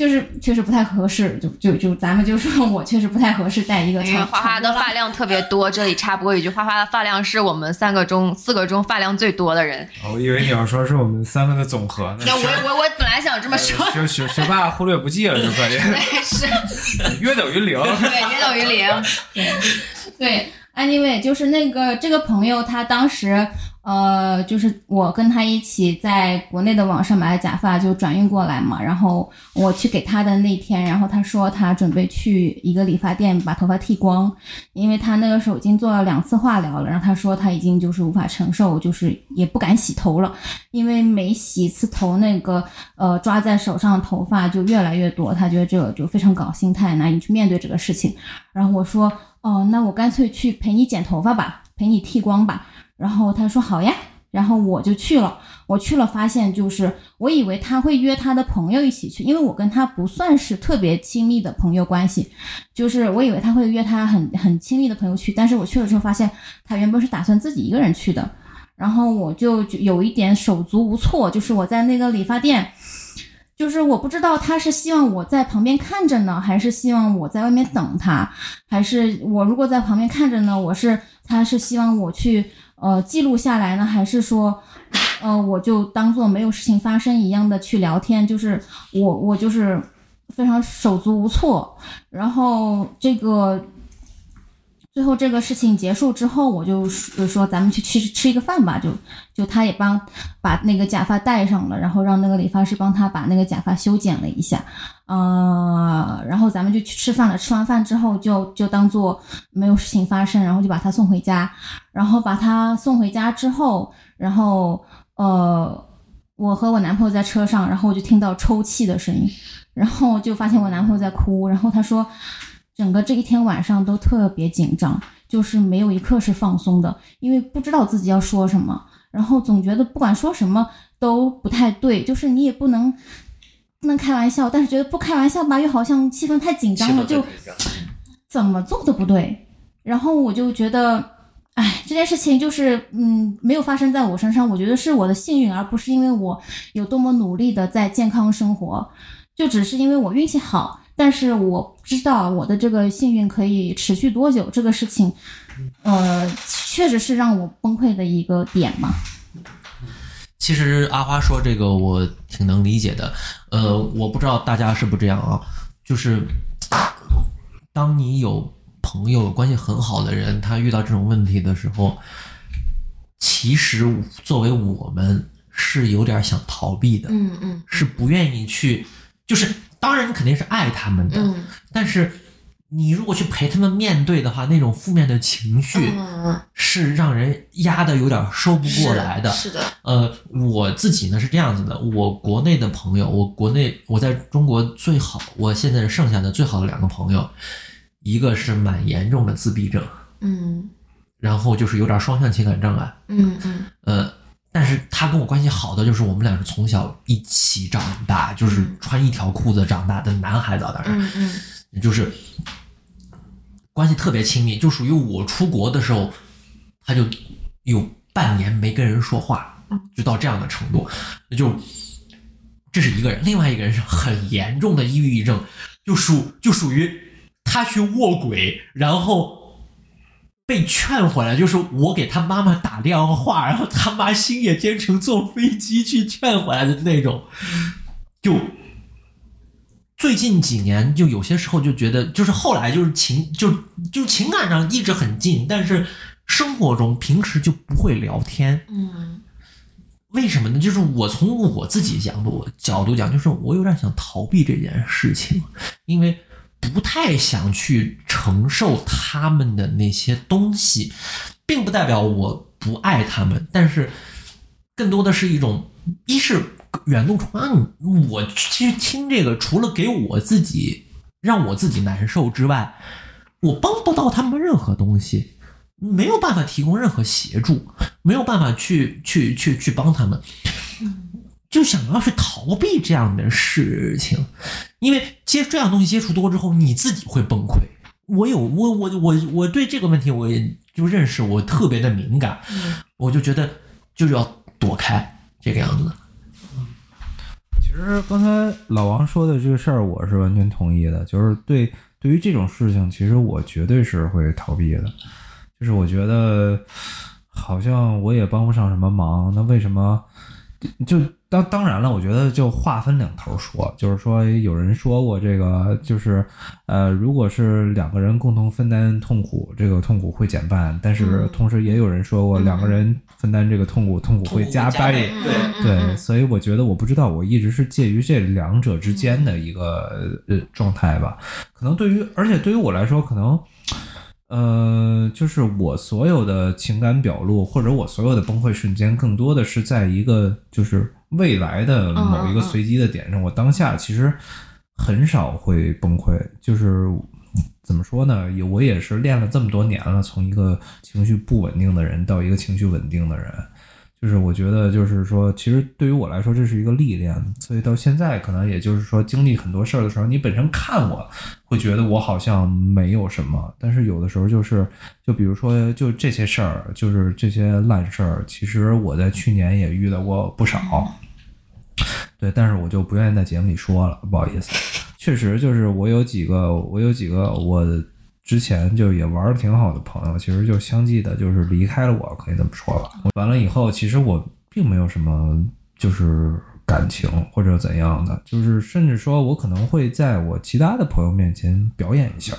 就是确实不太合适，就就就咱们就说我确实不太合适带一个长因为花花的发量特别多，这里插播一句，花花的发量是我们三个中四个中发量最多的人。我以为你要说是我们三个的总和呢。那我我我本来想这么说，学学学霸忽略不计了，就可以是约等于零。对，约等于零。对，anyway，就是那个这个朋友，他当时呃，就是我跟他一起在国内的网上买的假发就转运过来嘛，然后我去给他的那天，然后他说他准备去一个理发店把头发剃光，因为他那个时候已经做了两次化疗了，然后他说他已经就是无法承受，就是也不敢洗头了，因为每洗一次头，那个呃抓在手上的头发就越来越多，他觉得这个就非常搞心态，难以去面对这个事情。然后我说，哦，那我干脆去陪你剪头发吧，陪你剃光吧。然后他说好呀，然后我就去了。我去了，发现就是我以为他会约他的朋友一起去，因为我跟他不算是特别亲密的朋友关系，就是我以为他会约他很很亲密的朋友去，但是我去了之后发现他原本是打算自己一个人去的，然后我就有一点手足无措，就是我在那个理发店。就是我不知道他是希望我在旁边看着呢，还是希望我在外面等他，还是我如果在旁边看着呢，我是他是希望我去呃记录下来呢，还是说呃我就当做没有事情发生一样的去聊天？就是我我就是非常手足无措，然后这个。最后这个事情结束之后，我就说说咱们去吃吃一个饭吧，就就他也帮把那个假发戴上了，然后让那个理发师帮他把那个假发修剪了一下，呃，然后咱们就去吃饭了。吃完饭之后就就当做没有事情发生，然后就把他送回家。然后把他送回家之后，然后呃，我和我男朋友在车上，然后我就听到抽泣的声音，然后就发现我男朋友在哭，然后他说。整个这一天晚上都特别紧张，就是没有一刻是放松的，因为不知道自己要说什么，然后总觉得不管说什么都不太对，就是你也不能不能开玩笑，但是觉得不开玩笑吧，又好像气氛太紧张了，就怎么做都不对。然后我就觉得，哎，这件事情就是嗯，没有发生在我身上，我觉得是我的幸运，而不是因为我有多么努力的在健康生活，就只是因为我运气好。但是我不知道我的这个幸运可以持续多久，这个事情，呃，确实是让我崩溃的一个点嘛。其实阿花说这个我挺能理解的，呃，我不知道大家是不是这样啊，就是当你有朋友关系很好的人，他遇到这种问题的时候，其实作为我们是有点想逃避的，嗯嗯，是不愿意去，就是当然你肯定是爱他们的，嗯。但是你如果去陪他们面对的话，那种负面的情绪嗯，是让人压的有点收不过来的。是的，呃，我自己呢是这样子的，我国内的朋友，我国内我在中国最好，我现在剩下的最好的两个朋友，一个是蛮严重的自闭症，嗯。然后就是有点双向情感障碍，嗯嗯。呃，但是他跟我关系好的就是我们俩是从小一起长大，就是穿一条裤子长大的男孩子啊，当然，嗯嗯就是关系特别亲密，就属于我出国的时候，他就有半年没跟人说话，就到这样的程度，就这是一个人，另外一个人是很严重的抑郁症，就属就属于他去卧轨，然后。被劝回来，就是我给他妈妈打电话，然后他妈星野兼程坐飞机去劝回来的那种，就最近几年，就有些时候就觉得，就是后来就是情就就情感上一直很近，但是生活中平时就不会聊天。嗯为什么呢？就是我从我自己角度角度讲，就是我有点想逃避这件事情，因为不太想去承受他们的那些东西，并不代表我不爱他们，但是更多的是一种，一是远路重洋，我去听这个，除了给我自己让我自己难受之外，我帮不到他们任何东西，没有办法提供任何协助，没有办法去去去去帮他们，就想要去逃避这样的事情，因为接这样东西接触多之后，你自己会崩溃。我有我我我我对这个问题我也就认识，我特别的敏感，我就觉得就是要躲开这个样子。其实刚才老王说的这个事儿，我是完全同意的。就是对对于这种事情，其实我绝对是会逃避的。就是我觉得好像我也帮不上什么忙，那为什么就当当然了，我觉得就话分两头说，就是说有人说过这个，就是呃，如果是两个人共同分担痛苦，这个痛苦会减半，但是同时也有人说过，两个人分担这个痛苦，痛苦会加倍。对，对，所以我觉得我不知道，我一直是介于这两者之间的一个呃状态吧。可能对于，而且对于我来说，可能。呃，就是我所有的情感表露，或者我所有的崩溃瞬间，更多的是在一个就是未来的某一个随机的点上。我当下其实很少会崩溃，就是怎么说呢？也我也是练了这么多年了，从一个情绪不稳定的人到一个情绪稳定的人。就是我觉得，就是说，其实对于我来说，这是一个历练。所以到现在，可能也就是说，经历很多事儿的时候，你本身看我会觉得我好像没有什么，但是有的时候就是，就比如说，就这些事儿，就是这些烂事儿，其实我在去年也遇到过不少。对，但是我就不愿意在节目里说了，不好意思。确实，就是我有几个，我有几个我。之前就也玩的挺好的朋友，其实就相继的，就是离开了我，可以这么说吧。完了以后，其实我并没有什么就是感情或者怎样的，就是甚至说我可能会在我其他的朋友面前表演一下，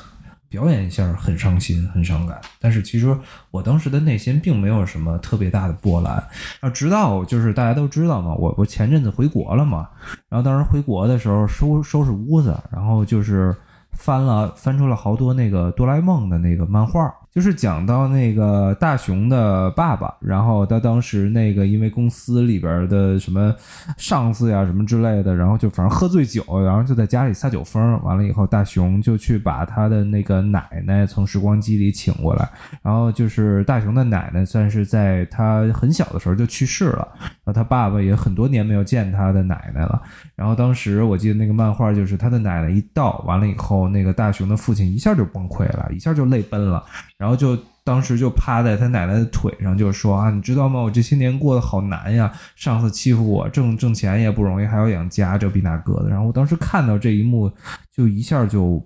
表演一下很伤心、很伤感。但是其实我当时的内心并没有什么特别大的波澜。直到就是大家都知道嘛，我我前阵子回国了嘛，然后当时回国的时候收收拾屋子，然后就是。翻了翻出了好多那个哆啦 A 梦的那个漫画。就是讲到那个大雄的爸爸，然后他当时那个因为公司里边的什么上司呀什么之类的，然后就反正喝醉酒，然后就在家里撒酒疯。完了以后，大雄就去把他的那个奶奶从时光机里请过来。然后就是大雄的奶奶算是在他很小的时候就去世了，然后他爸爸也很多年没有见他的奶奶了。然后当时我记得那个漫画就是他的奶奶一到，完了以后，那个大雄的父亲一下就崩溃了，一下就泪奔了。然后就当时就趴在他奶奶的腿上，就说啊，你知道吗？我这些年过得好难呀，上司欺负我，挣挣钱也不容易，还要养家，这比那个的。然后我当时看到这一幕，就一下就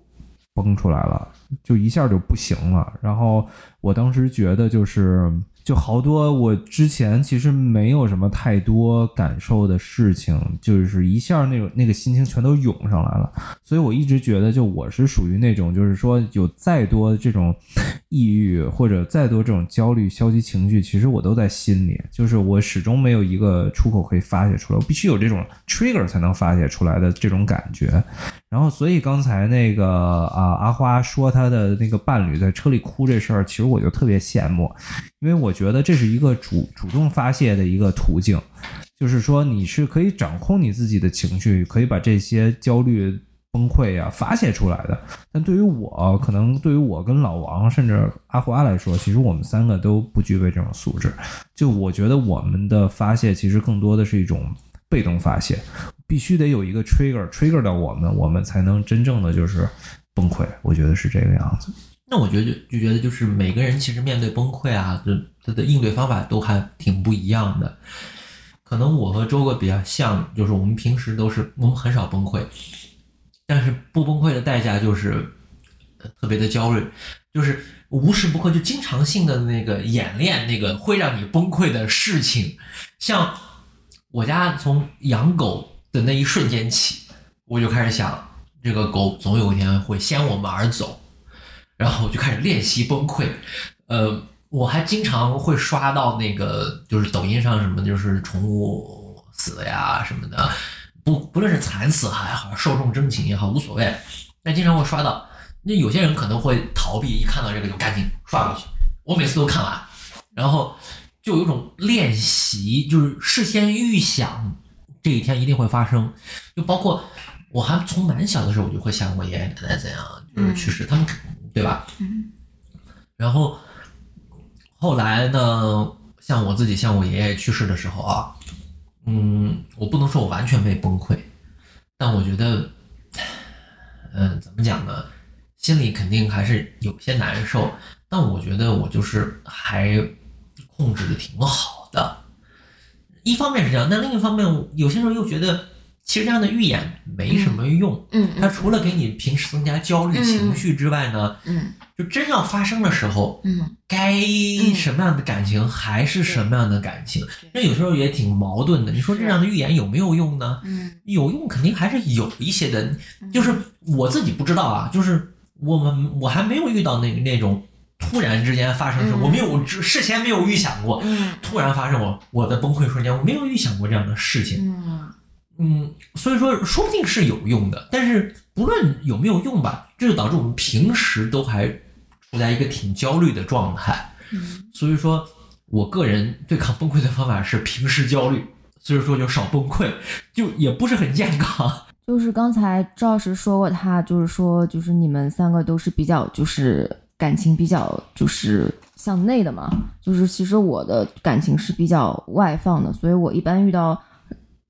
崩出来了，就一下就不行了。然后我当时觉得就是。就好多我之前其实没有什么太多感受的事情，就是一下那种那个心情全都涌上来了，所以我一直觉得，就我是属于那种，就是说有再多这种抑郁或者再多这种焦虑、消极情绪，其实我都在心里，就是我始终没有一个出口可以发泄出来，我必须有这种 trigger 才能发泄出来的这种感觉。然后，所以刚才那个啊，阿花说她的那个伴侣在车里哭这事儿，其实我就特别羡慕，因为我觉得这是一个主主动发泄的一个途径，就是说你是可以掌控你自己的情绪，可以把这些焦虑、崩溃啊发泄出来的。但对于我，可能对于我跟老王甚至阿花来说，其实我们三个都不具备这种素质。就我觉得我们的发泄其实更多的是一种被动发泄。必须得有一个 trigger trigger 到我们，我们才能真正的就是崩溃。我觉得是这个样子。那我觉得就觉得就是每个人其实面对崩溃啊，就他的应对方法都还挺不一样的。可能我和周哥比较像，就是我们平时都是我们很少崩溃，但是不崩溃的代价就是特别的焦虑，就是无时不刻就经常性的那个演练那个会让你崩溃的事情，像我家从养狗。的那一瞬间起，我就开始想，这个狗总有一天会先我们而走，然后我就开始练习崩溃。呃，我还经常会刷到那个，就是抖音上什么，就是宠物死呀什么的，不不论是惨死还好，寿终正寝也好，无所谓。但经常会刷到，那有些人可能会逃避，一看到这个就赶紧刷过去。我每次都看完，然后就有种练习，就是事先预想。这一天一定会发生，就包括我还从蛮小的时候，我就会想我爷爷奶奶怎样，就是去世，他们对吧？嗯。然后后来呢，像我自己，像我爷爷去世的时候啊，嗯，我不能说我完全没崩溃，但我觉得，嗯，怎么讲呢？心里肯定还是有些难受，但我觉得我就是还控制的挺好的。一方面是这样，但另一方面，有些时候又觉得其实这样的预演没什么用。嗯它除了给你平时增加焦虑情绪之外呢，嗯就真要发生的时候，嗯该什么样的感情还是什么样的感情。那有时候也挺矛盾的。你说这样的预演有没有用呢？嗯有用肯定还是有一些的，就是我自己不知道啊，就是我们我还没有遇到那那种突然之间发生的事，嗯我没有事前没有预想过，嗯突然发生我我的崩溃瞬间，我没有预想过这样的事情。嗯嗯，所以说说不定是有用的，但是不论有没有用吧，这就导致我们平时都还处在一个挺焦虑的状态。嗯所以说我个人对抗崩溃的方法是平时焦虑，所以说就少崩溃，就也不是很健康。就是刚才赵老师说过，他就是说，就是你们三个都是比较就是感情比较就是向内的嘛，就是其实我的感情是比较外放的，所以我一般遇到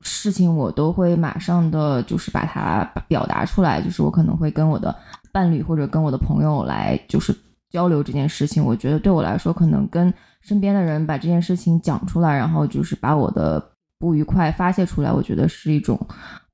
事情我都会马上的就是把它表达出来，就是我可能会跟我的伴侣或者跟我的朋友来就是交流这件事情。我觉得对我来说，可能跟身边的人把这件事情讲出来，然后就是把我的不愉快发泄出来，我觉得是一种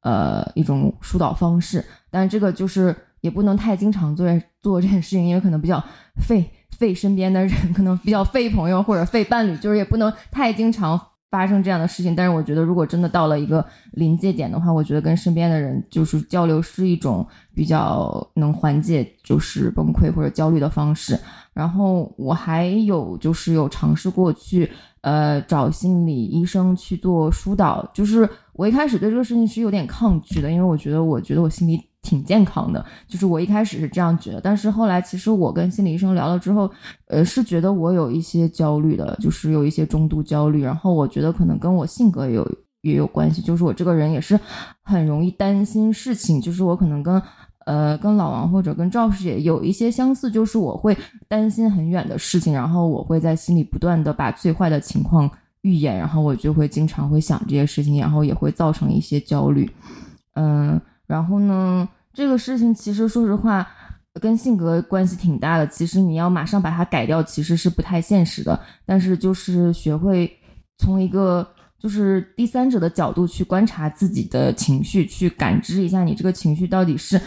呃一种疏导方式。但这个就是也不能太经常做 做这件事情，因为可能比较费费身边的人，可能比较费朋友或者费伴侣，就是也不能太经常发生这样的事情。但是我觉得，如果真的到了一个临界点的话，我觉得跟身边的人就是交流是一种比较能缓解就是崩溃或者焦虑的方式。然后我还有就是有尝试过去呃找心理医生去做疏导，就是我一开始对这个事情是有点抗拒的，因为我觉得我觉得我心里挺健康的，就是我一开始是这样觉得，但是后来其实我跟心理医生聊了之后，呃，是觉得我有一些焦虑的，就是有一些中度焦虑，然后我觉得可能跟我性格也有也有关系，就是我这个人也是很容易担心事情，就是我可能跟呃跟老王或者跟赵师姐有一些相似，就是我会担心很远的事情，然后我会在心里不断的把最坏的情况预演，然后我就会经常会想这些事情，然后也会造成一些焦虑，嗯。然后呢，这个事情其实说实话，跟性格关系挺大的。其实你要马上把它改掉，其实是不太现实的。但是就是学会从一个就是第三者的角度去观察自己的情绪，去感知一下你这个情绪到底是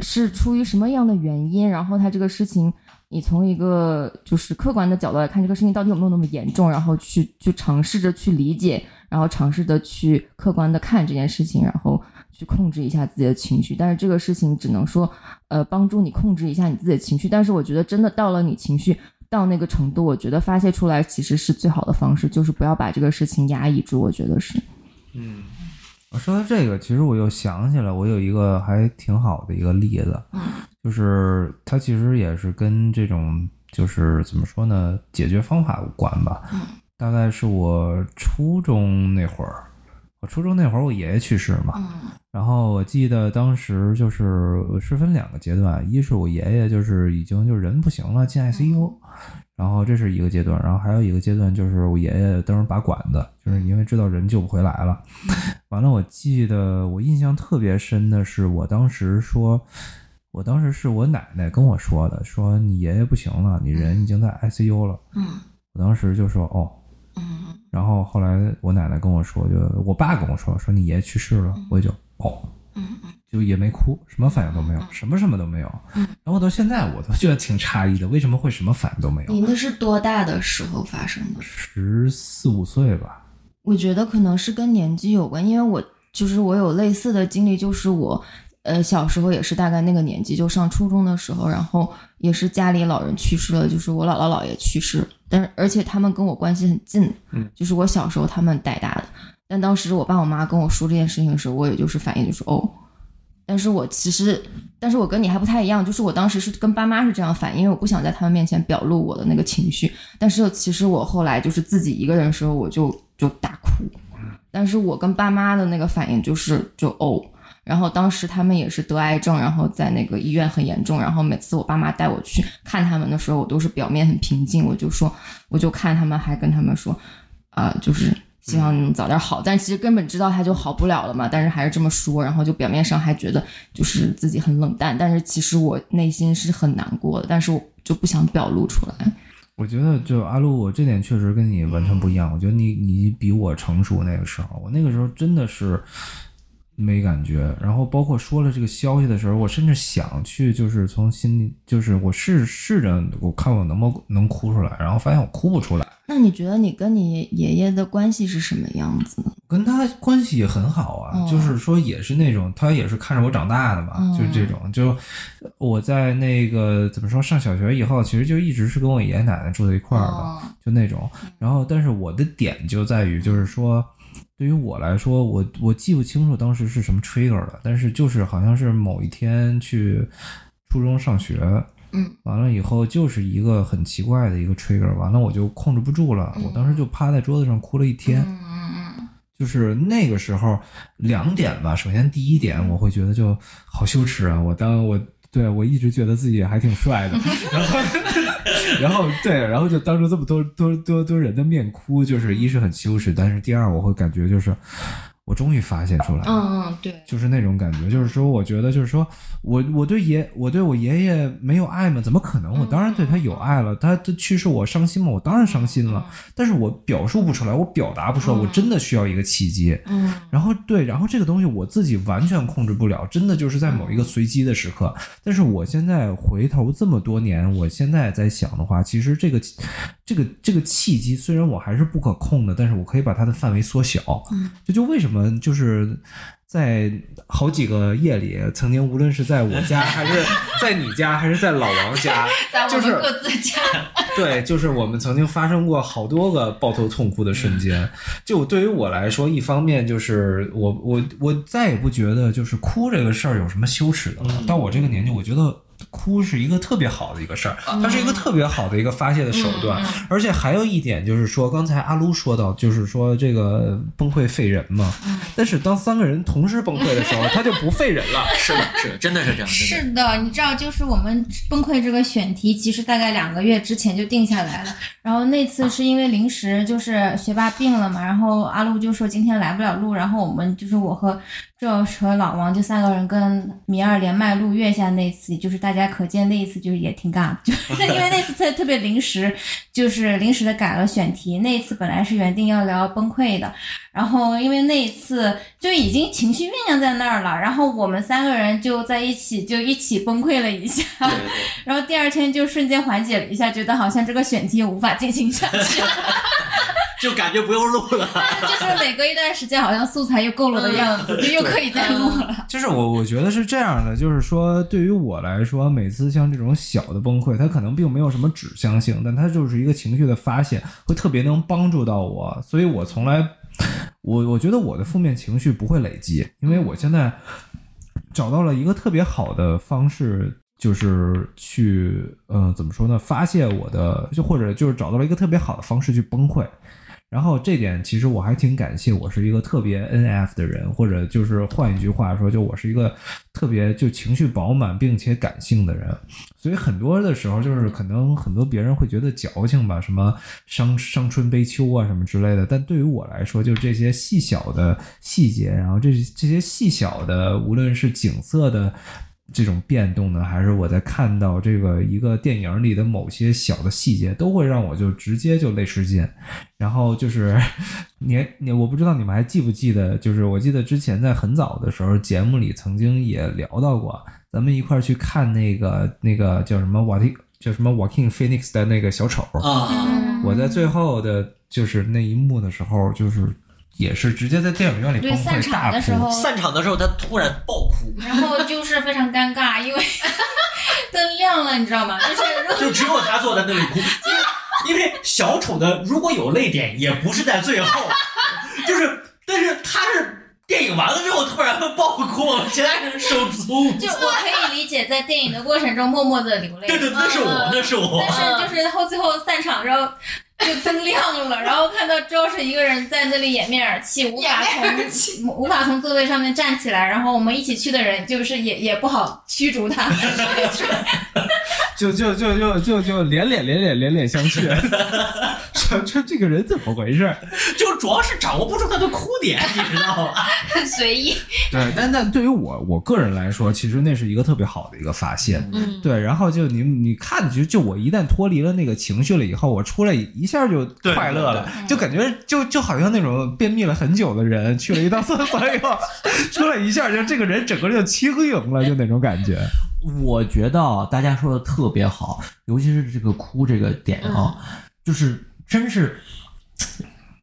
是出于什么样的原因，然后他这个事情。你从一个就是客观的角度来看，这个事情到底有没有那么严重，然后去去尝试着去理解，然后尝试着去客观的看这件事情，然后去控制一下自己的情绪。但是这个事情只能说，呃，帮助你控制一下你自己的情绪。但是我觉得真的到了你情绪到那个程度，我觉得发泄出来其实是最好的方式，就是不要把这个事情压抑住。我觉得是。嗯，我说到这个，其实我又想起来，我有一个还挺好的一个例子，就是它其实也是跟这种就是怎么说呢，解决方法无关吧。大概是我初中那会儿，我初中那会儿我爷爷去世嘛，然后我记得当时就是是分两个阶段，一是我爷爷就是已经就是人不行了，进 ICU，然后这是一个阶段，然后还有一个阶段就是我爷爷当时拔管子，就是因为知道人救不回来了。完了，我记得我印象特别深的是，我当时说，我当时是我奶奶跟我说的，说你爷爷不行了，你人已经在 ICU 了。嗯。我当时就说哦，嗯然后后来我奶奶跟我说，就我爸跟我说，说你爷爷去世了，我也就哦，嗯就也没哭，什么反应都没有，什么什么都没有。然后到现在我都觉得挺诧异的，为什么会什么反应都没有？你那是多大的时候发生的？十四五岁吧，我觉得可能是跟年纪有关，因为我就是我有类似的经历，就是我呃小时候也是大概那个年纪，就上初中的时候，然后也是家里老人去世了，就是我姥姥姥爷去世，但是而且他们跟我关系很近，嗯，就是我小时候他们带大的，但当时我爸我妈跟我说这件事情的时候，我也就是反应就是哦。但是我其实，但是我跟你还不太一样，就是我当时是跟爸妈是这样反应，因为我不想在他们面前表露我的那个情绪。但是其实我后来就是自己一个人的时候，我就就大哭。但是我跟爸妈的那个反应就是就哦，然后当时他们也是得癌症，然后在那个医院很严重，然后每次我爸妈带我去看他们的时候，我都是表面很平静，我就说，我就看他们还跟他们说，啊、就是希望你能早点好，但其实根本知道他就好不了了嘛，但是还是这么说，然后就表面上还觉得就是自己很冷淡，但是其实我内心是很难过的，但是我就不想表露出来。我觉得就阿路，我这点确实跟你完全不一样。我觉得你你比我成熟那个时候，我那个时候真的是没感觉。然后包括说了这个消息的时候，我甚至想去，就是从心里，就是我试试着，我看我能不能能哭出来，然后发现我哭不出来。那你觉得你跟你爷爷的关系是什么样子呢？跟他关系也很好啊，哦就是说也是那种，他也是看着我长大的嘛，嗯就是这种。就我在那个怎么说，上小学以后，其实就一直是跟我爷爷奶奶住在一块儿的，哦就那种。然后，但是我的点就在于，就是说，对于我来说，我我记不清楚当时是什么 trigger 了，但是就是好像是某一天去初中上学，嗯，完了以后就是一个很奇怪的一个 trigger，完了我就控制不住了，我当时就趴在桌子上哭了一天。嗯嗯就是那个时候两点吧。首先第一点，我会觉得就好羞耻啊！我当我对我一直觉得自己还挺帅的，然 后然后对，然后就当着这么多多多多人的面哭，就是一是很羞耻，但是第二我会感觉就是我终于发现出来了。嗯嗯，对，就是那种感觉，就是说，我觉得就是说我我对爷我对我爷爷没有爱吗？怎么可能？我当然对他有爱了。他他去世我伤心吗？我当然伤心了，但是我表述不出来，我表达不出来，我真的需要一个契机。嗯然后对，然后这个东西我自己完全控制不了，真的就是在某一个随机的时刻。但是我现在回头这么多年，我现在在想的话，其实这个这个这个契机虽然我还是不可控的，但是我可以把它的范围缩小。嗯，这就为什么就是。在好几个夜里，曾经无论是在我家，还是在你家，还是在老王家，就是各自家，对，就是我们曾经发生过好多个抱头痛哭的瞬间。就对于我来说，一方面就是我我我再也不觉得就是哭这个事儿有什么羞耻的了。到我这个年纪，我觉得。哭是一个特别好的一个事儿，它是一个特别好的一个发泄的手段，而且还有一点就是说，刚才阿撸说到，就是说这个崩溃废人嘛，但是当三个人同时崩溃的时候，他就不废人了。是的，是的，真的是这样，是。的，你知道，就是我们崩溃这个选题，其实大概两个月之前就定下来了。然后那次是因为临时就是学霸病了嘛，然后阿撸就说今天来不了录，然后我们就是我和就是和老王就三个人跟米二连麦录月下那次，就是大家可见那一次就是也挺尬的，就是因为那次特特别临时，就是临时的改了选题。那一次本来是原定要聊崩溃的，然后因为那一次就已经情绪酝酿在那儿了，然后我们三个人就在一起就一起崩溃了一下，然后第二天就瞬间缓解了一下，觉得好像这个选题无法进行下去，就感觉不用录了。就是每隔一段时间好像素材又够了的样子，就又可以再录了。就是我我觉得是这样的，就是说对于我来说，每次像这种小的崩溃，它可能并没有什么指向性，但它就是一个情绪的发泄，会特别能帮助到我，所以我从来，我我觉得我的负面情绪不会累积，因为我现在找到了一个特别好的方式。就是去，呃，怎么说呢？发泄我的，就或者就是找到了一个特别好的方式去崩溃。然后这点其实我还挺感谢，我是一个特别 NF 的人，或者就是换一句话说，就我是一个特别就情绪饱满并且感性的人，所以很多的时候就是可能很多别人会觉得矫情吧，什么伤伤春悲秋啊什么之类的，但对于我来说，就这些细小的细节，然后这这些细小的，无论是景色的。这种变动呢，还是我在看到这个一个电影里的某些小的细节，都会让我就直接就泪失禁。然后就是 你你，我不知道你们还记不记得，就是我记得之前在很早的时候节目里曾经也聊到过，咱们一块儿去看那个那个叫什么瓦蒂叫什么 Joaquin Phoenix 的那个小丑。啊，我在最后的就是那一幕的时候，就是也是直接在电影院里对，崩散溃大场的时候。，散场的时候他突然爆哭，然后就是非常尴尬，因为灯亮了，你知道吗？就是如果就只有他坐在那里哭，因为小丑的如果有泪点，也不是在最后，就是但是他是。电影完了之后突然爆哭，其他人手足无措就我可以理解，在电影的过程中默默的流泪。对对，那是我，那是我。但是就是后最后散场之后，就灯亮了，然后看到周是一个人在那里掩面而泣，无法从无法从座位上面站起来，然后我们一起去的人就是也也不好驱逐他。就就就就就就连脸连连连连相觑，这这这个人怎么回事？就主要是掌握不住他的哭点，你知道吗？很 随意。对，但但对于我我个人来说，其实那是一个特别好的一个发现。嗯，对，然后就你你看，就就我一旦脱离了那个情绪了以后，我出来一下就快乐了，就感觉就就好像那种便秘了很久的人去了一趟厕所以后，出来一下就这个人整个人就轻盈了，就那种感觉。我觉得啊，大家说的特别好，尤其是这个哭这个点啊，就是真是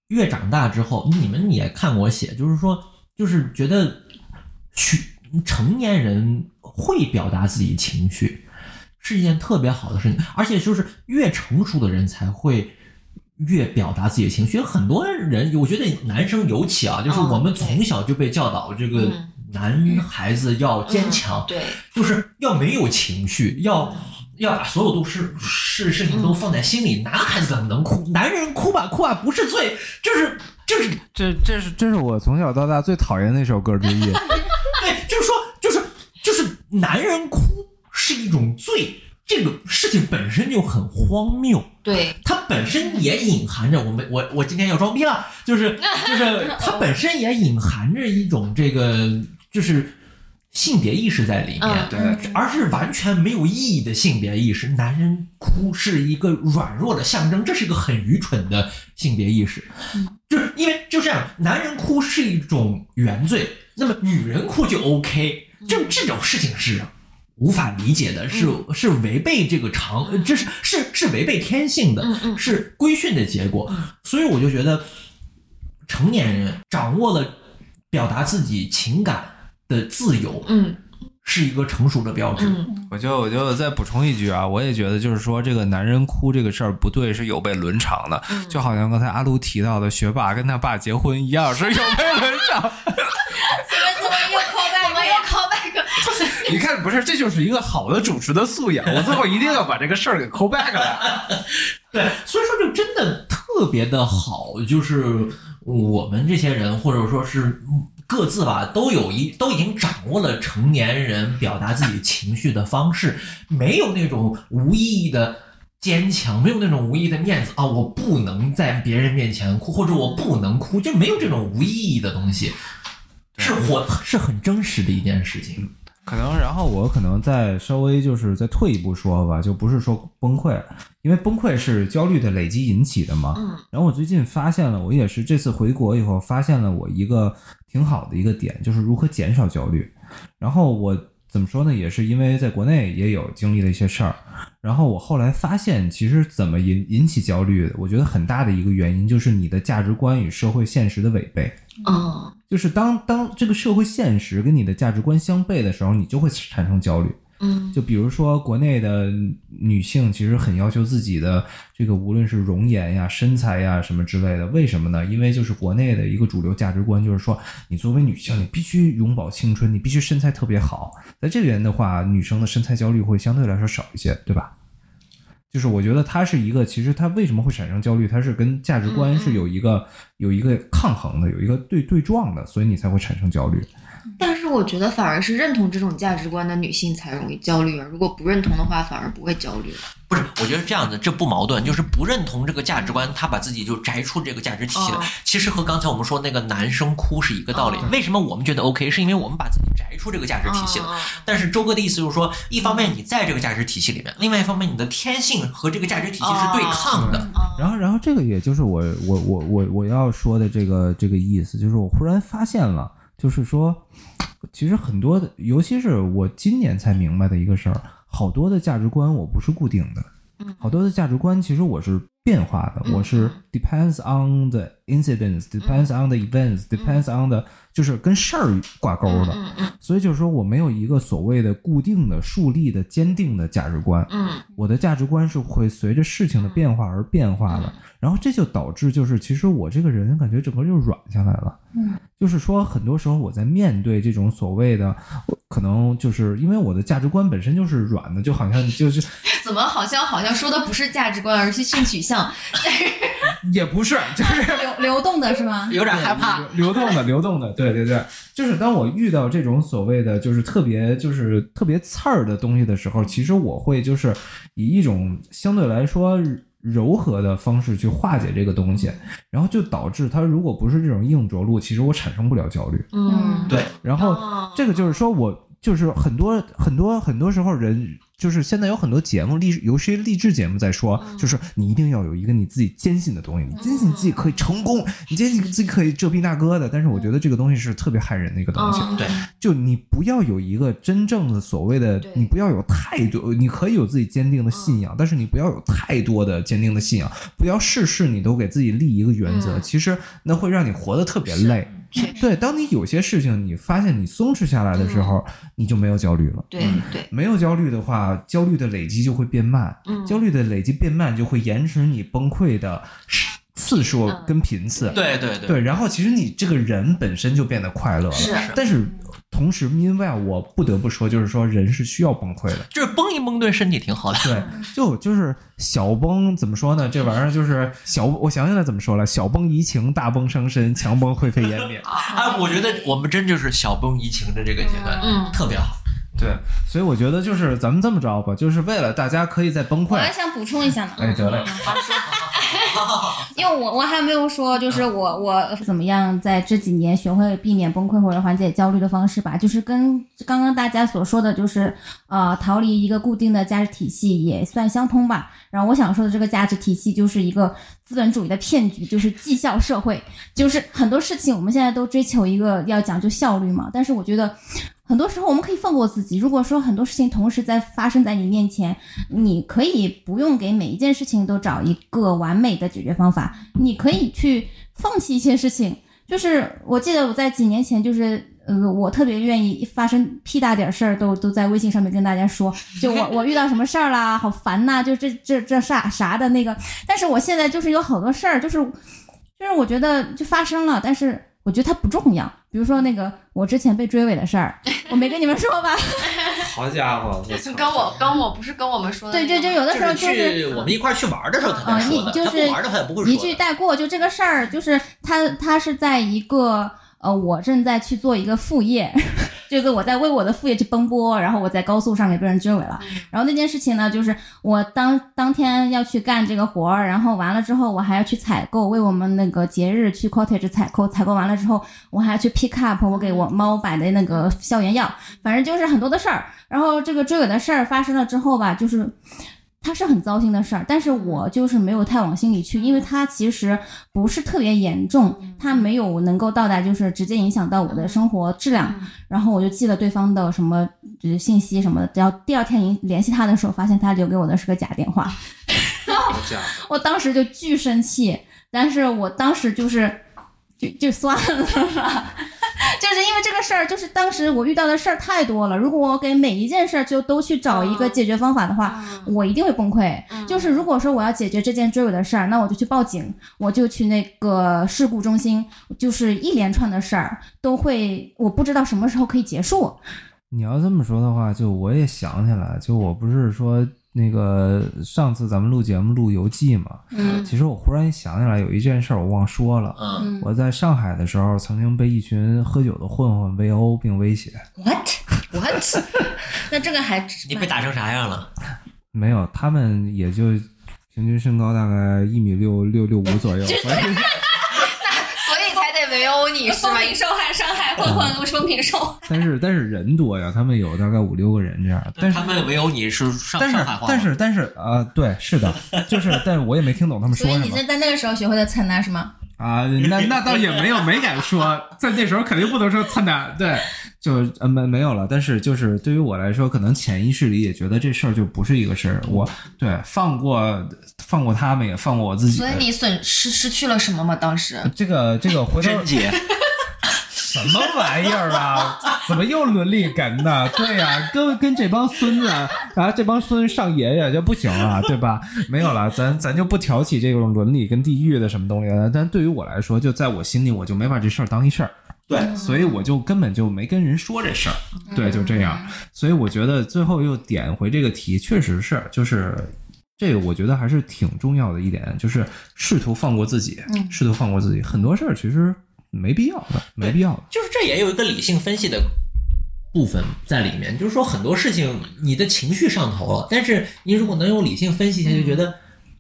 越长大之后，你们也看我写，就是说，就是觉得去成年人会表达自己情绪是一件特别好的事情，而且就是越成熟的人才会。越表达自己的情绪，很多人，我觉得男生尤其啊，就是哦我们从小就被教导，这个嗯男孩子要坚强，对，就是要没有情绪，要要把所有都是事事情都放在心里。男孩子怎么能哭？男人哭吧哭吧不是罪，就是就是这这是这是我从小到大最讨厌的那首歌之一。对，就是说就是就是男人哭是一种罪，这个事情本身就很荒谬。对，它本身也隐含着我们我我今天要装逼了，就是就是 它本身也隐含着一种这个就是性别意识在里面，嗯对而是完全没有意义的性别意识。男人哭是一个软弱的象征，这是一个很愚蠢的性别意识，就是因为就这样，男人哭是一种原罪，那么女人哭就 OK，就这种事情是。无法理解的是，是违背这个常，呃这是是是违背天性的，是规训的结果。所以我就觉得，成年人掌握了表达自己情感的自由，嗯是一个成熟的标志。嗯我就我就再补充一句啊，我也觉得就是说，这个男人哭这个事儿不对，是有悖伦常的，嗯就好像刚才阿卢提到的学霸跟他爸结婚一样，是有悖伦常。怎么怎么又 call back？怎么又 call？你看，不是，这就是一个好的主持的素养，我最后一定要把这个事儿给 call back 来。对，所以说就真的特别的好，就是我们这些人，或者说是各自吧，都有一都已经掌握了成年人表达自己情绪的方式，没有那种无意义的。坚强，没有那种无意义的面子啊！我不能在别人面前哭，或者我不能哭，就没有这种无意义的东西，是活是很真实的一件事情。可能，然后我可能再稍微就是再退一步说吧，就不是说崩溃，因为崩溃是焦虑的累积引起的嘛。嗯然后我最近发现了，我也是这次回国以后发现了我一个挺好的一个点，就是如何减少焦虑。然后我怎么说呢？也是因为在国内也有经历了一些事儿，然后我后来发现，其实怎么引引起焦虑，我觉得很大的一个原因就是你的价值观与社会现实的违背。哦，就是当当这个社会现实跟你的价值观相悖的时候，你就会产生焦虑。嗯就比如说，国内的女性其实很要求自己的这个，无论是容颜呀、身材呀什么之类的。为什么呢？因为就是国内的一个主流价值观，就是说，你作为女性，你必须永葆青春，你必须身材特别好。在这边的话，女生的身材焦虑会相对来说少一些，对吧？就是我觉得它是一个，其实它为什么会产生焦虑，它是跟价值观是有一个有一个抗衡的，有一个对对撞的，所以你才会产生焦虑。但是我觉得反而是认同这种价值观的女性才容易焦虑，啊如果不认同的话，反而不会焦虑。不是，我觉得这样子这不矛盾，就是不认同这个价值观，他把自己就摘出这个价值体系了。哦其实和刚才我们说那个男生哭是一个道理。哦为什么我们觉得 OK？是因为我们把自己摘出这个价值体系了。哦但是周哥的意思就是说，一方面你在这个价值体系里面，另外一方面你的天性和这个价值体系是对抗的。哦然后，然后这个也就是我我我我我要说的这个这个意思，就是我忽然发现了，就是说，其实很多的，尤其是我今年才明白的一个事儿，好多的价值观我不是固定的，嗯。好多的价值观其实我是变化的，嗯我是 depends on the incidents，depends on the events，depends on the 就是跟事儿挂钩的，所以就是说我没有一个所谓的固定的、树立的、坚定的价值观，嗯。我的价值观是会随着事情的变化而变化的，然后这就导致就是其实我这个人感觉整个就软下来了，嗯，就是说很多时候我在面对这种所谓的，可能就是因为我的价值观本身就是软的，就好像就是 怎么好像好像说的不是价值观，而是性取向？也不是，就是流流动的是吗？有点害怕。流动的，流动的，对对对，就是当我遇到这种所谓的就是特别就是特别刺儿的东西的时候，其实我会就是以一种相对来说柔和的方式去化解这个东西，然后就导致它如果不是这种硬着陆，其实我产生不了焦虑。嗯，对，然后哦这个就是说我就是很多很多很多时候人。就是现在有很多节目励，有些励志节目在说，就是你一定要有一个你自己坚信的东西，你坚信自己可以成功，你坚信自己可以这逼那哥的。但是我觉得这个东西是特别害人的一个东西。嗯对，就你不要有一个真正的所谓的，你不要有太多，你可以有自己坚定的信仰，但是你不要有太多的坚定的信仰，不要事事你都给自己立一个原则，嗯其实那会让你活得特别累。确实，对，当你有些事情你发现你松弛下来的时候，你就没有焦虑了。对对，没有焦虑的话，焦虑的累积就会变慢，嗯。焦虑的累积变慢就会延迟你崩溃的次数跟频次。对对对对，然后其实你这个人本身就变得快乐了。是但是同时，因为啊，我不得不说，就是说人是需要崩溃的。就是崩一崩对身体挺好的。对，就就是小崩怎么说呢？这玩意儿就是小，我想起来怎么说了：小崩怡情，大崩伤身，强崩灰飞烟灭。哎，我觉得我们真就是小崩怡情的这个阶段，嗯特别好。对，所以我觉得就是咱们这么着吧，就是为了大家可以在崩溃我还。想补充一下呢，哎，得嘞，因为我我还没有说，就是我我怎么样在这几年学会避免崩溃或者缓解焦虑的方式吧，就是跟刚刚大家所说的，就是呃逃离一个固定的价值体系也算相通吧。然后我想说的这个价值体系就是一个资本主义的骗局，就是绩效社会，就是很多事情我们现在都追求一个要讲究效率嘛，但是我觉得。很多时候我们可以放过自己。如果说很多事情同时在发生在你面前，你可以不用给每一件事情都找一个完美的解决方法，你可以去放弃一些事情。就是我记得我在几年前，就是呃，我特别愿意发生屁大点事儿都都在微信上面跟大家说，就我 我遇到什么事儿啦，好烦呐、就这这这啥啥的那个。但是我现在就是有好多事儿，就是就是我觉得就发生了，但是我觉得它不重要。比如说那个我之前被追尾的事儿，我没跟你们说吧？好家伙，跟我跟我不是跟我们说的对，就就有的时候就是我们一块去玩的时候他啊，才说的，一就是他不玩的他也不会说一。句带过，就这个事儿，就是他他是在一个呃，我正在去做一个副业，就是我在为我的副业去奔波，然后我在高速上面被人追尾了。然后那件事情呢，就是我当当天要去干这个活儿，然后完了之后我还要去采购，为我们那个节日去 cottage 采购，采购完了之后我还要去 pick up 我给我猫买的那个消炎药，反正就是很多的事儿。然后这个追尾的事儿发生了之后吧，就是。它是很糟心的事儿，但是我就是没有太往心里去，因为它其实不是特别严重，它没有能够到达就是直接影响到我的生活质量。然后我就记了对方的什么就是信息什么的，然后第二天联联系他的时候，发现他留给我的是个假电话，我当时就巨生气，但是我当时就是就就算了吧，就是因为这个事儿，就是当时我遇到的事儿太多了。如果我给每一件事儿就都去找一个解决方法的话，我一定会崩溃。就是如果说我要解决这件追尾的事儿，那我就去报警，我就去那个事故中心，就是一连串的事儿都会，我不知道什么时候可以结束。你要这么说的话，就我也想起来，就我不是说那个上次咱们录节目录游记嘛，嗯其实我忽然想起来有一件事儿我忘说了。嗯，嗯我在上海的时候，曾经被一群喝酒的混混围殴并威胁。，what what？那这个还你被打成啥样了？没有，他们也就平均身高大概一米六六六五左右，围殴你是吧？受害伤害混混风评受。但是但是人多呀，他们有大概五六个人这样。但是他们围殴你是上但是上海话，但是但是啊、呃对，是的，就是，但是我也没听懂他们说什么所以你是在那个时候学会的蹭男是吗？啊。那 那倒也没有，没敢说，在那时候肯定不能说蹭的，对，就呃没没有了。但是就是对于我来说，可能潜意识里也觉得这事儿就不是一个事儿。我对放过放过他们，也放过我自己。所以你损失失去了什么吗？当时这个这个回头贞洁，什么玩意儿啊？怎么又伦理哏呢？对呀、跟跟这帮孙子，然后这帮孙上爷爷就不行了，对吧？没有了，咱咱就不挑起这种伦理跟地域的什么东西了。但对于我来说，就在我心里，我就没把这事儿当一事儿。对，所以我就根本就没跟人说这事儿，对，就这样。所以我觉得最后又点回这个题，确实是，就是这个我觉得还是挺重要的一点，就是试图放过自己，嗯试图放过自己，很多事儿其实没必要的，没必要的。就是这也有一个理性分析的部分在里面，就是说很多事情你的情绪上头了，但是你如果能用理性分析一下，就觉得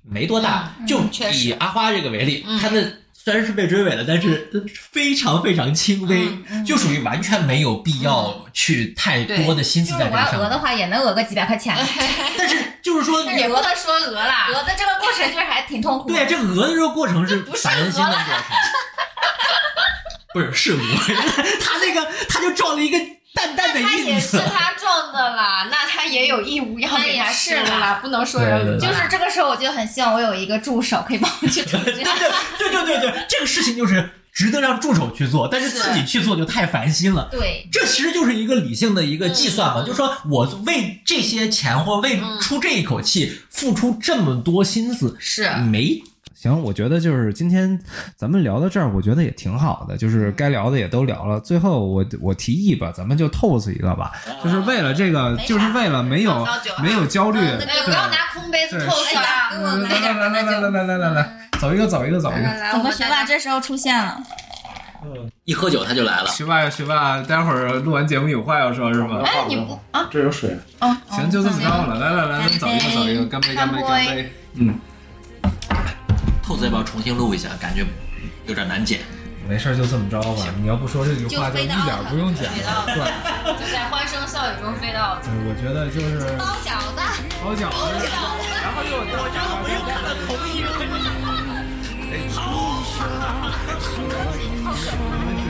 没多大。就以阿花这个为例，她的虽然是被追尾了，但是非常非常轻微，就属于完全没有必要去太多的心思就是我要在这上面。讹的话，也能讹个几百块钱。但是就是说，但是讹的说讹啦，讹的这个过程就是还挺痛苦的。对这讹的这个过程是烦人心的过程。不是是讹，他那个他就撞了一个淡淡的他也印子。是他撞的啦，那他也有义务要给他是啦 不能说人就是这个时候，我就很希望我有一个助手可以帮我去处理这对个。对对对对对，这个事情就是值得让助手去做，但是自己去做就太烦心了。对，这其实就是一个理性的一个计算嘛，就是说我为这些钱或为出这一口气付出这么多心思，是没行，我觉得就是今天咱们聊到这儿，我觉得也挺好的，就是该聊的也都聊了。最后我我提议吧，咱们就 toast 一个吧，就是为了这个，就是为了没有没有焦虑，不要拿空杯子对透哎呀，啊！来来。来来来来来来来来，走一个走一个走一个。来怎么学霸这时候出现了？一喝酒他就来了。学霸学霸，待会儿录完节目有话要说是吗？哎，你不啊？这有水。哦，行，就这么着了。来来来，咱走一个走一个，干杯干杯干杯。嗯，透子要不要重新录一下？感觉有点难剪。没事儿，就这么着吧。你要不说这句话，就一点不用剪飞到了。对，就在欢声笑语中飞到。我觉得就是 包饺子，包饺子，然后又然后我又看到同一你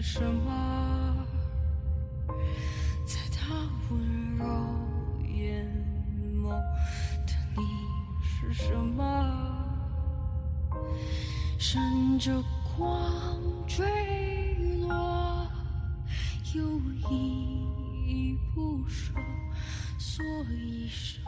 是什么？在他温柔眼眸的你是什么？闪着光坠落，又依依不舍，所以伤。